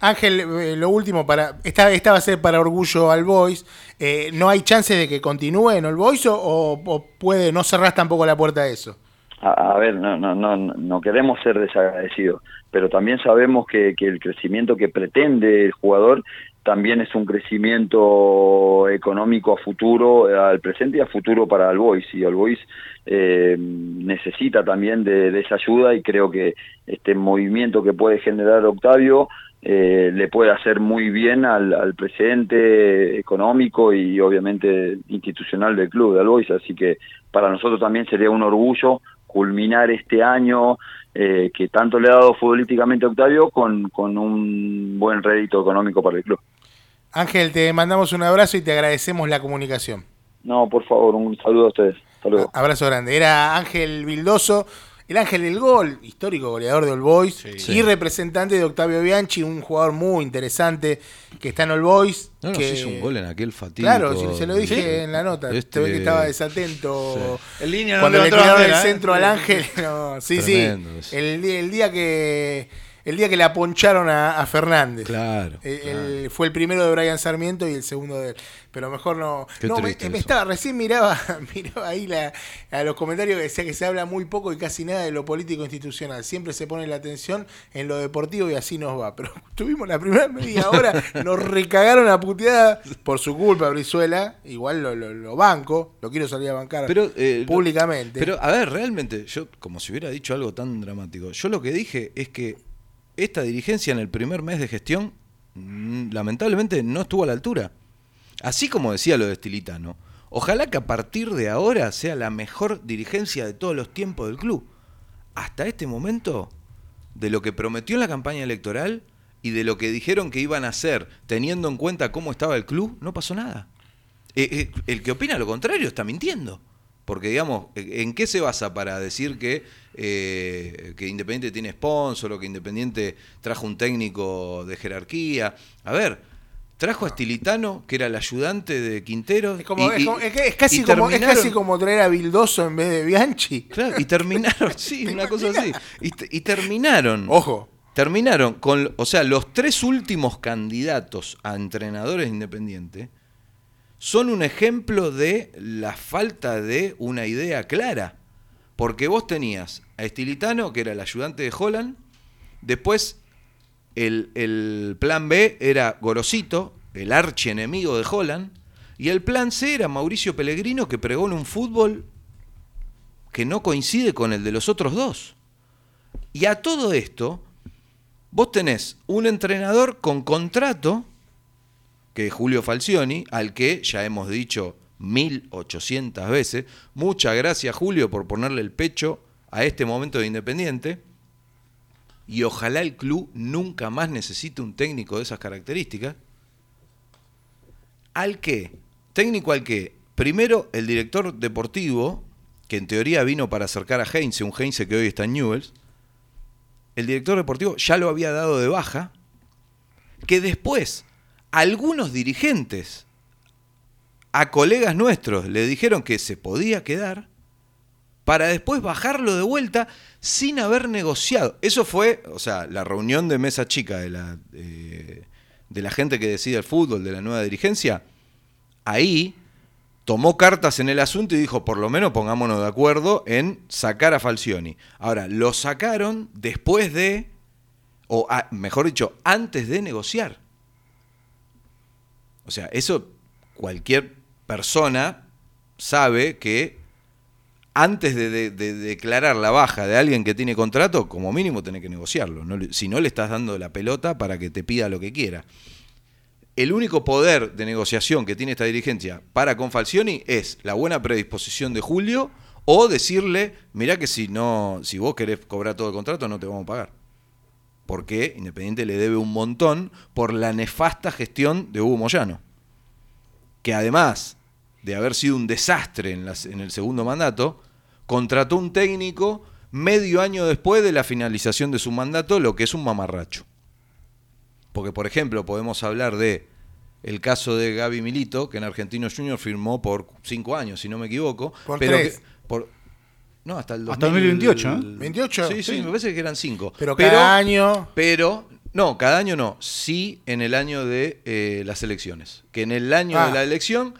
Ángel, eh, lo último, para esta, esta va a ser para Orgullo al Boys. Eh, ¿No hay chance de que continúe en All Boys o, o puede no cerrar tampoco la puerta a eso? A, a ver, no, no, no, no queremos ser desagradecidos, pero también sabemos que, que el crecimiento que pretende el jugador también es un crecimiento económico a futuro, eh, al presente y a futuro para el Boys. Y el Boys eh, necesita también de, de esa ayuda y creo que este movimiento que puede generar Octavio eh, le puede hacer muy bien al, al presente económico y obviamente institucional del club de Albois, así que para nosotros también sería un orgullo culminar este año eh, que tanto le ha dado futbolísticamente a Octavio con, con un buen rédito económico para el club. Ángel, te mandamos un abrazo y te agradecemos la comunicación. No, por favor, un saludo a ustedes. Abrazo grande. Era Ángel Vildoso, el Ángel del Gol, histórico goleador de All Boys y representante de Octavio Bianchi, un jugador muy interesante que está en All Boys. No, nos que... hizo un gol en aquel fatídico. Claro, si se lo dije Sí. en la nota. Este- Te ve que estaba desatento. En línea no Cuando le tiraron el ¿eh? centro al Ángel. no, sí, Tremendo sí. El, día- el día que el día que le aponcharon a, a Fernández. Claro. Eh, el- fue el primero de Brian Sarmiento y el segundo de él. Pero mejor no. Qué no, me, estaba, recién miraba, miraba ahí la, a los comentarios que decía que se habla muy poco y casi nada de lo político institucional. Siempre se pone la atención en lo deportivo y así nos va. Pero tuvimos la primera media hora, nos recagaron a puteada por su culpa, Brizuela. Igual lo, lo- lo banco, lo quiero salir a bancar Pero, eh, públicamente. Pero, a ver, realmente, yo, como si hubiera dicho algo tan dramático, yo lo que dije es que esta dirigencia en el primer mes de gestión, mm, lamentablemente, no estuvo a la altura. Así como decía lo de Estilitano, ojalá que a partir de ahora sea la mejor dirigencia de todos los tiempos del club. Hasta este momento, de lo que prometió en la campaña electoral y de lo que dijeron que iban a hacer, teniendo en cuenta cómo estaba el club, no pasó nada. Eh, eh, el que opina lo contrario está mintiendo. Porque, digamos, ¿en qué se basa para decir que, eh, que Independiente tiene sponsor o que Independiente trajo un técnico de jerarquía? A ver, trajo a Estilitano, que era el ayudante de Quintero. es, como- y- es como- es casi como, es casi como traer a Vildoso en vez de Bianchi. Claro, y terminaron, sí, una cosa así. Y terminaron. Ojo. Terminaron con, o sea, los tres últimos candidatos a entrenadores independientes son un ejemplo de la falta de una idea clara. Porque vos tenías a Estilitano, que era el ayudante de Holland, después el, el plan B era Gorosito, el archienemigo de Holland, y el plan C era Mauricio Pellegrino, que pregona un fútbol que no coincide con el de los otros dos. Y a todo esto, vos tenés un entrenador con contrato, que Julio Falcioni, al que ya hemos dicho 1800 veces, muchas gracias Julio por ponerle el pecho a este momento de Independiente, y ojalá el club nunca más necesite un técnico de esas características, al que, técnico al que, primero el director deportivo, que en teoría vino para acercar a Heinze, un Heinze que hoy está en Newells, el director deportivo ya lo había dado de baja, que después algunos dirigentes a colegas nuestros le dijeron que se podía quedar para después bajarlo de vuelta sin haber negociado. Eso fue, o sea, la reunión de mesa chica de la, eh, de la gente que decide el fútbol, de la nueva dirigencia. Ahí tomó cartas en el asunto y dijo, por lo menos pongámonos de acuerdo en sacar a Falcioni. Ahora, lo sacaron después de, o mejor dicho, antes de negociar. O sea, eso cualquier persona sabe que antes de, de- de declarar la baja de alguien que tiene contrato, como mínimo tenés que negociarlo. No si no, le estás dando la pelota para que te pida lo que quiera. El único poder de negociación que tiene esta dirigencia para con Falcioni es la buena predisposición de Julio o decirle, mirá que si no, si vos querés cobrar todo el contrato, no te vamos a pagar. Porque Independiente le debe un montón por la nefasta gestión de Hugo Moyano. Que además de haber sido un desastre en, las- en el segundo mandato, contrató un técnico medio año después de la finalización de su mandato, lo que es un mamarracho. Porque, por ejemplo, podemos hablar de el caso de Gaby Milito, que en Argentino Junior firmó por cinco años, si no me equivoco. Por pero tres. que- por- no, hasta el Hasta 2000 2028, ¿eh? 28, Sí, sí, sí. me parece que eran cinco. Pero cada año- Pero, no, cada año no. Sí en el año de eh, las elecciones. Que en el año Ah. de la elección,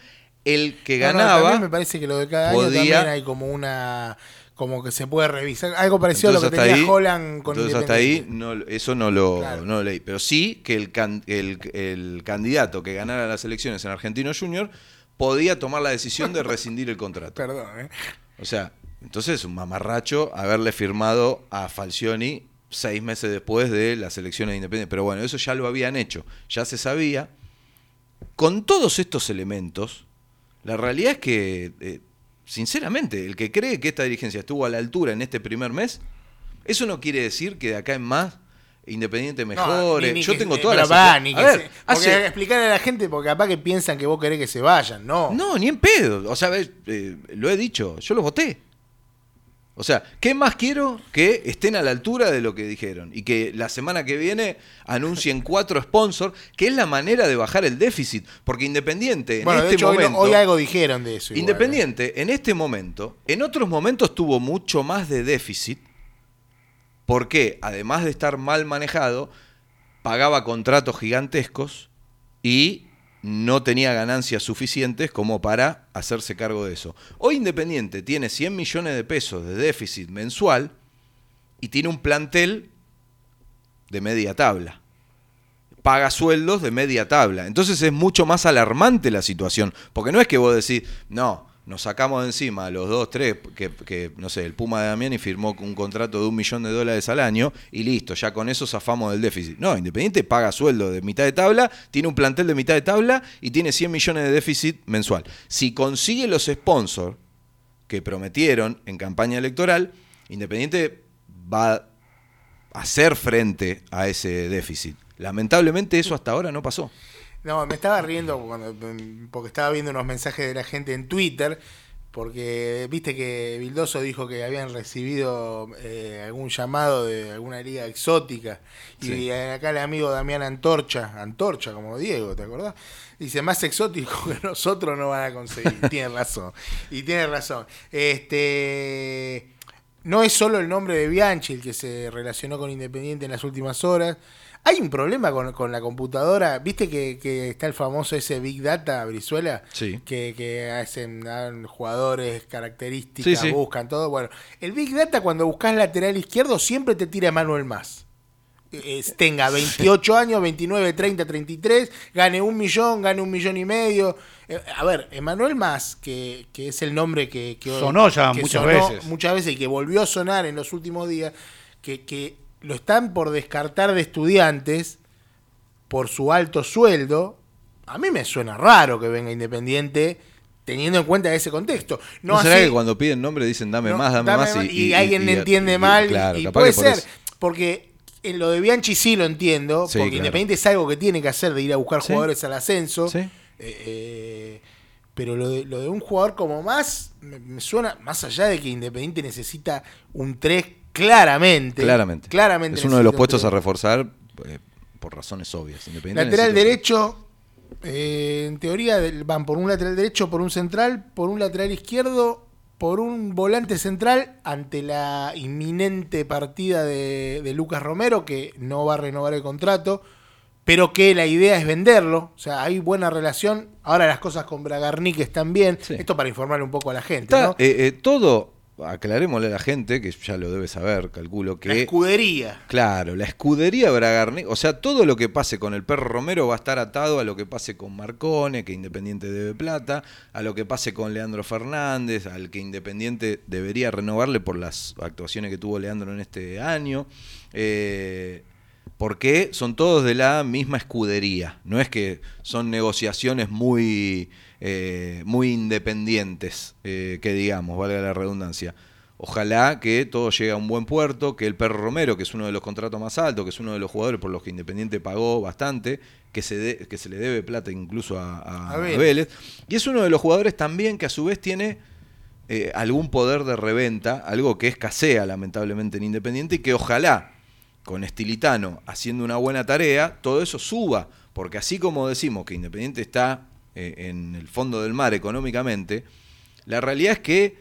el que No, no, ganaba. también me parece que lo de cada año podía- también hay como una como que se puede revisar algo parecido a lo que hasta tenía ahí- Holland con entonces hasta ahí no, eso no lo, Claro. no lo leí. Pero sí que el, can- el, el candidato que ganara las elecciones en Argentino Junior podía tomar la decisión de rescindir el contrato. Perdón, ¿eh? O sea, entonces un mamarracho haberle firmado a Falcioni seis meses después de las elecciones de Independiente. Pero bueno, eso ya lo habían hecho, ya se sabía. Con todos estos elementos, la realidad es que, eh, sinceramente, el que cree que esta dirigencia estuvo a la altura en este primer mes, eso no quiere decir que de acá en más Independiente No, mejore. ni- ni Yo que- tengo todas las... va, a ni que ver, se- hace- explicarle a la gente porque capaz que piensan que vos querés que se vayan, no. No, ni en pedo. O sea, ves, eh, lo he dicho, yo los voté. O sea, ¿qué más quiero que estén a la altura de lo que dijeron? Y que la semana que viene anuncien cuatro sponsors, que es la manera de bajar el déficit. Porque Independiente en Bueno, de este hecho hoy, momento. hoy algo dijeron de eso. igual. Independiente en este momento, en otros momentos tuvo mucho más de déficit. Porque además de estar mal manejado, pagaba contratos gigantescos y no tenía ganancias suficientes como para hacerse cargo de eso. Hoy Independiente tiene 100 millones de pesos de déficit mensual y tiene un plantel de media tabla. Paga sueldos de media tabla. Entonces es mucho más alarmante la situación. Porque no es que vos decís, no, nos sacamos de encima los dos, tres, que, no sé, el Puma de Damiani firmó un contrato de un millón de dólares al año y listo, ya con eso zafamos del déficit. No, Independiente paga sueldo de mitad de tabla, tiene un plantel de mitad de tabla y tiene 100 millones de déficit mensual. Si consigue los sponsors que prometieron en campaña electoral, Independiente va a hacer frente a ese déficit. Lamentablemente eso hasta ahora no pasó. No, me estaba riendo cuando, porque estaba viendo unos mensajes de la gente en Twitter, porque viste que Vildoso dijo que habían recibido eh, algún llamado de alguna liga exótica. Y acá el amigo Damián Antorcha, Antorcha como Diego, ¿te acordás? Dice, más exótico que nosotros no van a conseguir. tiene razón. Y tiene razón. Este no es solo el nombre de Bianchi el que se relacionó con Independiente en las últimas horas. Hay un problema con, con la computadora. ¿Viste que, que está el famoso ese Big Data, Brizuela? Sí. Que, que hacen dan jugadores, características, Sí, sí. buscan todo. Bueno, el Big Data cuando buscas lateral izquierdo siempre te tira Manuel Más. Es- tenga 28 años, 29, 30, 33, gane un millón, gane un millón y medio. Eh, a ver, Emanuel Más, que, que es el nombre que, que Sonó ya que muchas sonó veces. muchas veces y que volvió a sonar en los últimos días, que, que lo están por descartar de estudiantes por su alto sueldo. A mí me suena raro que venga Independiente teniendo en cuenta ese contexto. No, ¿No será así- que cuando piden nombre dicen dame no, más, dame, más? Y, alguien entiende mal. y- claro, y, capaz puede por ser. eso. Porque en lo de Bianchi sí lo entiendo. Sí, porque claro. Independiente es algo que tiene que hacer de ir a buscar Sí. jugadores al ascenso. Sí. Eh, eh, pero lo de, lo de un jugador como más, me, me suena, más allá de que Independiente necesita un 3 claramente. Claramente. Claramente es uno de los puestos a reforzar eh, por razones obvias. Lateral derecho, eh, en teoría van por un lateral derecho, por un central, por un lateral izquierdo, por un volante central ante la inminente partida de, de Lucas Romero, que no va a renovar el contrato, pero que la idea es venderlo. O sea, hay buena relación. Ahora las cosas con Bragarnik están bien. Sí. Esto para informar un poco a la gente. Está, ¿no? eh, todo aclarémosle a la gente, que ya lo debe saber, calculo La que... escudería. Claro, la escudería Bragarni, o sea, todo lo que pase con el perro Romero va a estar atado a lo que pase con Marcone, que Independiente debe plata, a lo que pase con Leandro Fernández, al que Independiente debería renovarle por las actuaciones que tuvo Leandro en este año. Eh, porque son todos de la misma escudería, no es que son negociaciones muy, eh, muy independientes, eh, que digamos, valga la redundancia. Ojalá que todo llegue a un buen puerto, que el Perro Romero, que es uno de los contratos más altos, que es uno de los jugadores por los que Independiente pagó bastante, que se, de- que se le debe plata incluso a, a- A a Vélez. Y es uno de los jugadores también que a su vez tiene eh, algún poder de reventa, algo que escasea lamentablemente en Independiente y que ojalá con Estilitano haciendo una buena tarea, todo eso suba, porque así como decimos que Independiente está en el fondo del mar económicamente, la realidad es que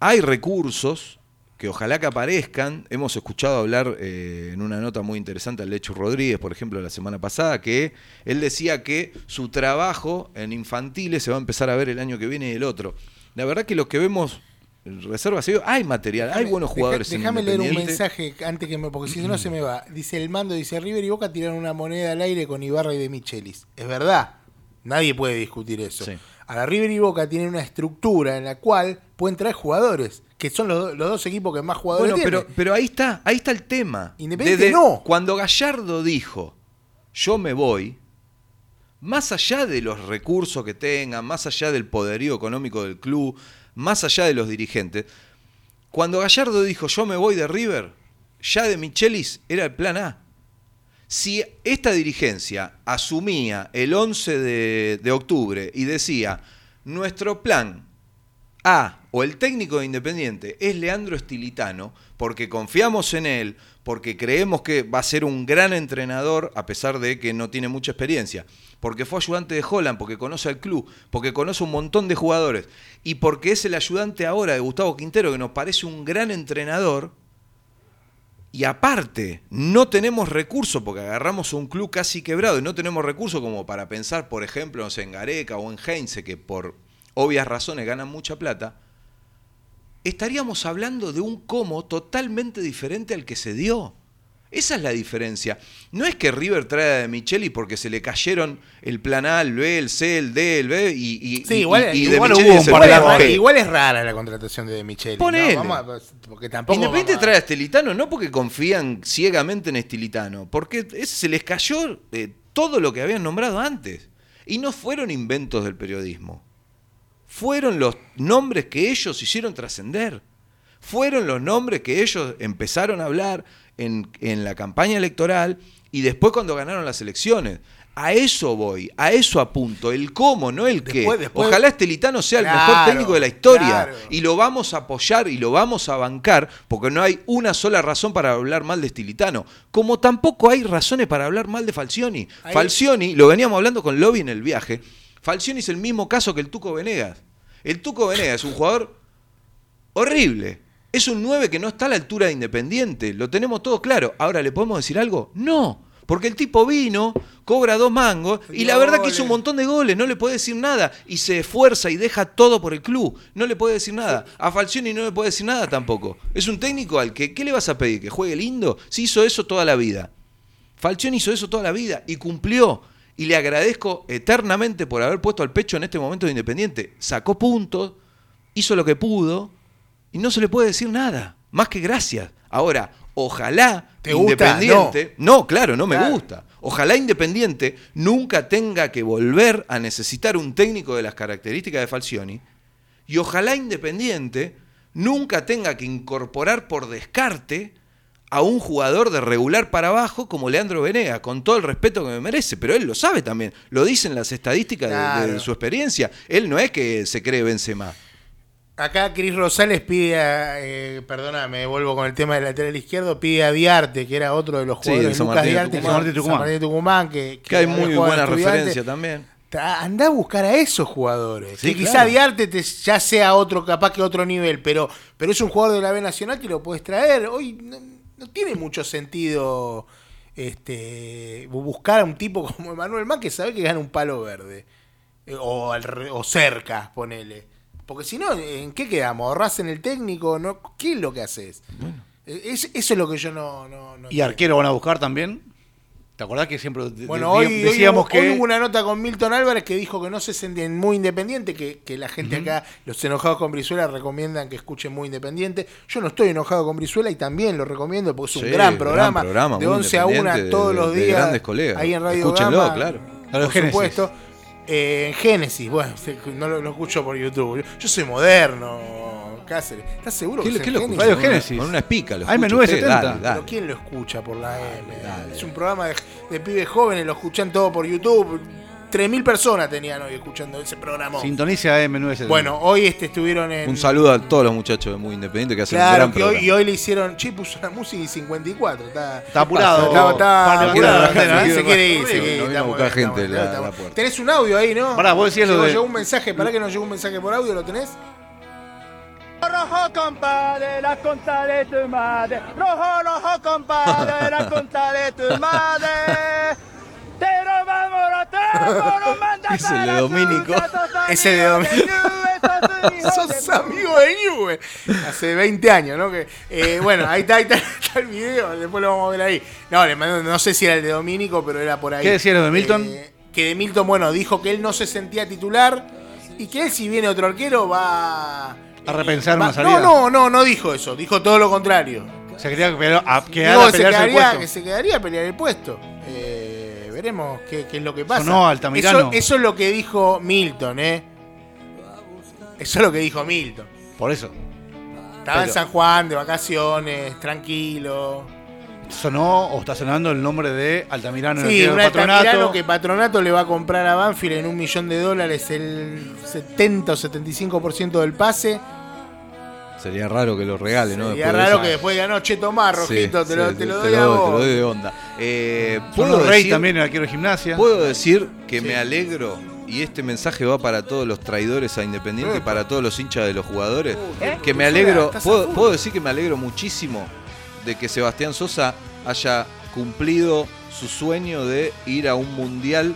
hay recursos que ojalá que aparezcan. Hemos escuchado hablar eh, en una nota muy interesante al Lecho Rodríguez, por ejemplo, la semana pasada, que él decía que su trabajo en infantiles se va a empezar a ver el año que viene y el otro. La verdad que los que vemos reserva hay material, hay buenos jugadores Déjame leer un mensaje antes que me. Porque si no se me va. Dice el mando: dice River y Boca tiraron una moneda al aire con Ibarra y de Michelis. Es verdad. Nadie puede discutir eso. Sí. Ahora, River y Boca tienen una estructura en la cual pueden traer jugadores, que son los, los dos equipos que más jugadores Bueno, tienen. pero ahí está, ahí está el tema. Independiente no. Cuando Gallardo dijo, yo me voy, más allá de los recursos que tengan, más allá del poderío económico del club, más allá de los dirigentes, cuando Gallardo dijo, yo me voy de River, ya de Michelis era el plan A. Si esta dirigencia asumía el 11 de, de octubre y decía, nuestro plan A o el técnico de Independiente es Leandro Estilitano, porque confiamos en él, porque creemos que va a ser un gran entrenador, a pesar de que no tiene mucha experiencia, porque fue ayudante de Holland, porque conoce al club, porque conoce un montón de jugadores, y porque es el ayudante ahora de Gustavo Quintero, que nos parece un gran entrenador, y aparte, no tenemos recursos porque agarramos un club casi quebrado y no tenemos recursos como para pensar, por ejemplo, en Gareca o en Heinze, que por obvias razones ganan mucha plata. Estaríamos hablando de un cómo totalmente diferente al que se dio. Esa es la diferencia. No es que River traiga de Micheli porque se le cayeron el plan A, el B, el C, el D, el B y, y, Sí, igual, y igual es. Igual es rara la contratación de, de Micheli. ¿no? Ponele. Vamos a- porque tampoco Independiente a- trae a Estilitano no porque confían ciegamente en Estilitano, porque se les cayó eh, todo lo que habían nombrado antes. Y no fueron inventos del periodismo. Fueron los nombres que ellos hicieron trascender. Fueron los nombres que ellos empezaron a hablar en, en la campaña electoral y después cuando ganaron las elecciones. A eso voy, a eso apunto, el cómo, no el qué. Después- después- Ojalá Estelitano sea el mejor técnico de la historia claro. y lo vamos a apoyar y lo vamos a bancar porque no hay una sola razón para hablar mal de Estilitano, como tampoco hay razones para hablar mal de Falcioni. Ahí- Falcioni, lo veníamos hablando con Lobby en el viaje, Falcioni es el mismo caso que el Tuco Venegas. El Tuco Venegas es un jugador horrible. Es un 9 que no está a la altura de Independiente, lo tenemos todo claro. Ahora, ¿le podemos decir algo? No, porque el tipo vino, cobra dos mangos y la verdad que hizo un montón de goles, no le puede decir nada y se esfuerza y deja todo por el club, no le puede decir nada. A Falcioni no le puede decir nada tampoco. Es un técnico al que, ¿qué le vas a pedir? ¿Que juegue lindo? Si hizo eso toda la vida. Falcioni hizo eso toda la vida y cumplió. Y le agradezco eternamente por haber puesto al pecho en este momento de Independiente. Sacó puntos, hizo lo que pudo y no se le puede decir nada, más que gracias. Ahora, ojalá ¿Te gusta? Independiente, no. claro, no me Claro. gusta. Ojalá Independiente nunca tenga que volver a necesitar un técnico de las características de Falcioni y ojalá Independiente nunca tenga que incorporar por descarte a un jugador de regular para abajo como Leandro Venega, con todo el respeto que me merece, pero él lo sabe también, lo dicen las estadísticas de- de, su experiencia, él no es que se cree Benzema. Acá Cris Rosales pide, a, eh, perdóname, vuelvo con el tema del lateral izquierdo, pide a Diarte, que era otro de los Sí, jugadores, de San Lucas Martín de Diarte, Tucumán. que- San Martín de Tucumán. San Martín de Tucumán, que, Que hay muy buena referencia también. Ta- Andá a buscar a esos jugadores. Sí, que quizá claro. Diarte te- ya sea otro, capaz que otro nivel, pero, pero es un jugador de la B Nacional que lo puedes traer. Hoy no, no tiene mucho sentido este buscar a un tipo como Emanuel Más que sabe que gana un palo verde. Eh, O, al re- o cerca, ponele. Porque si no, ¿en qué quedamos? ¿Ahorrás en el técnico? ¿No? ¿Qué es lo que haces? Eh, es- eso es lo que yo no... no, no ¿Y arquero van a buscar también? ¿Te acordás que siempre de- Bueno, de- hoy, decíamos que... hoy hubo una nota con Milton Álvarez que dijo que no se sentían muy independiente, que, que la gente acá, los enojados con Brizuela, recomiendan que escuchen muy independiente. Yo no estoy enojado con Brizuela y también lo recomiendo porque es un Sí, gran gran programa, programa, de muy 11 a 1 independiente, todos de- los de días. grandes colegas. Ahí en Radio Escúchenlo, Gama, claro. Claro, por Génesis. supuesto. Eh, en Génesis, bueno, no lo, lo escucho por YouTube. Yo, soy moderno, Cáceres. ¿Estás seguro ¿Qué, que qué lo Génesis? Radio Con una- Génesis. Con una espica. Lo Ay, escucha menú de usted, 70. dale, dale. Pero ¿quién lo escucha por la M? Es un programa de, de pibes jóvenes, lo escuchan todo por YouTube. 3.000 personas tenían hoy escuchando ese programa. Menú ese. Bueno, hoy este estuvieron en... Un saludo a todos los muchachos de Muy Independiente que hacen un Claro, gran que hoy, programa. y hoy le hicieron... Che, puso la música y 54. Está, Está apurado. Está, está Para apurado, ¿eh? se quiere ir, No se quiere ir. buscar gente la- la puerta. Tenés un audio ahí, ¿no? Pará, vos decías lo Llegó- de- Llegó un mensaje, ¿para que nos llegó un mensaje por audio? ¿Lo tenés? Rojo, compadre, la conta de tu madre. Rojo, rojo, compadre, la conta de tu madre. Te robamos los trapos, nos mandas Es el a de sos Ese de. Nube, sos amigo de Newell. Hace 20 años, ¿no? Que, eh, bueno, ahí está, ahí está, está el video, después lo vamos a ver ahí. No, le mandó- no sé si era el de Domínico, pero era por ahí. ¿Qué decía lo de Milton? Eh, que de Milton, bueno, dijo que él no se sentía titular y que él, si viene otro arquero, va. A repensar va- una salida. No, no, no, no dijo eso, dijo todo lo contrario. Se quería pero a que se, el quedaría, puesto. que se quedaría a pelear el puesto. Eh, veremos qué, qué es lo que pasa. Sonó Altamirano. Eso, eso es lo que dijo Milton, ¿eh? Eso es lo que dijo Milton. Por eso. Estaba en San Juan, de vacaciones, tranquilo. Sonó o está sonando el nombre de Altamirano en el un patronato. Altamirano que Patronato le va a comprar a Banfield en un millón de dólares el 70 o 75% del pase. Sería raro que lo regale, ¿no? Sería Después de raro esa- que después diga, no, che, tomá, Rojito, Sí, te, lo, te lo te doy a lo- vos. te lo doy de onda. Eh, ¿puedo Rey decir- también, el arquero de gimnasia. Puedo decir que Sí. me alegro y este mensaje va para todos los traidores a Independiente y para todos los hinchas de los jugadores. Uh, qué- que me alegro, puedo, puedo decir que me alegro muchísimo de que Sebastián Sosa haya cumplido su sueño de ir a un mundial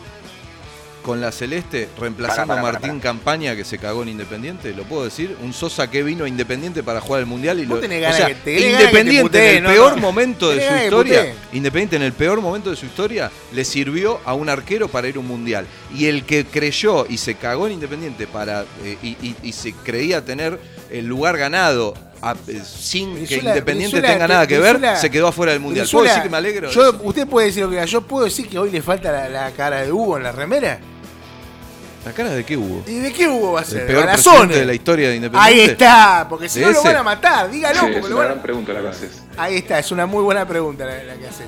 con la Celeste, reemplazando a Martín Campaña que se cagó en Independiente, ¿lo puedo decir? Un Sosa que vino a Independiente para jugar el mundial y lo, tenés o ganas sea, que- tenés ganas que te Independiente en el peor No. momento de su historia. Independiente en el peor momento de su historia le sirvió a un arquero para ir a un mundial. Y el que creyó y se cagó en Independiente para eh, y, y- y se creía tener el lugar ganado a- eh, sin que Independiente Venezuela- tenga nada que ver, se quedó afuera del mundial. ¿Puedo decir que me alegro? Yo, usted puede decir lo que. Yo puedo decir que hoy le falta la, la cara de Hugo en la remera. ¿La cara de qué hubo? ¿Y de qué Hugo va a El ser? peor Balazones. presidente de la historia de Independiente. Ahí está, porque si ¿De no lo van a matar, dígalo. Sí, porque es lo una van a- gran pregunta la que haces. Ahí está, es una muy buena pregunta la, la que hace.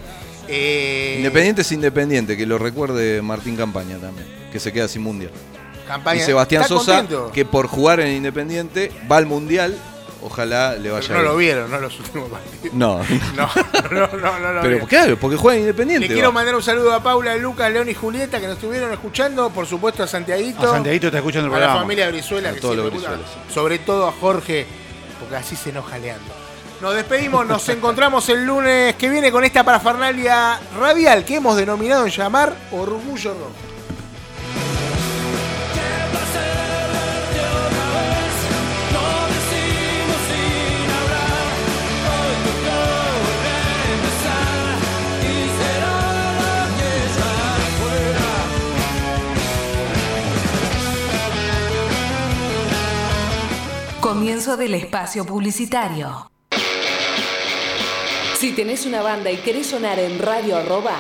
Eh, Independiente es Independiente, que lo recuerde Martín Campaña también, que se queda sin mundial. Campaña. Y Sebastián ¿Está Sosa, contento? que por jugar en Independiente va al mundial, ojalá le Pero vaya no lo vieron, no los últimos partidos. No, No, no, no, no lo pero vieron. claro, porque juega en Independiente. Le quiero mandar un saludo a Paula, Lucas, León y Julieta que nos estuvieron escuchando, por supuesto a Santiaguito, A Santiaguito está escuchando el a la programa. familia Brizuela, A que todos los sobre todo a Jorge, porque así se enoja Leandro. Nos despedimos, nos encontramos el lunes que viene con esta parafernalia radial que hemos denominado en llamar Orgullo Rojo. Comienzo del espacio publicitario. Si tenés una banda y querés sonar en Radio Arroba,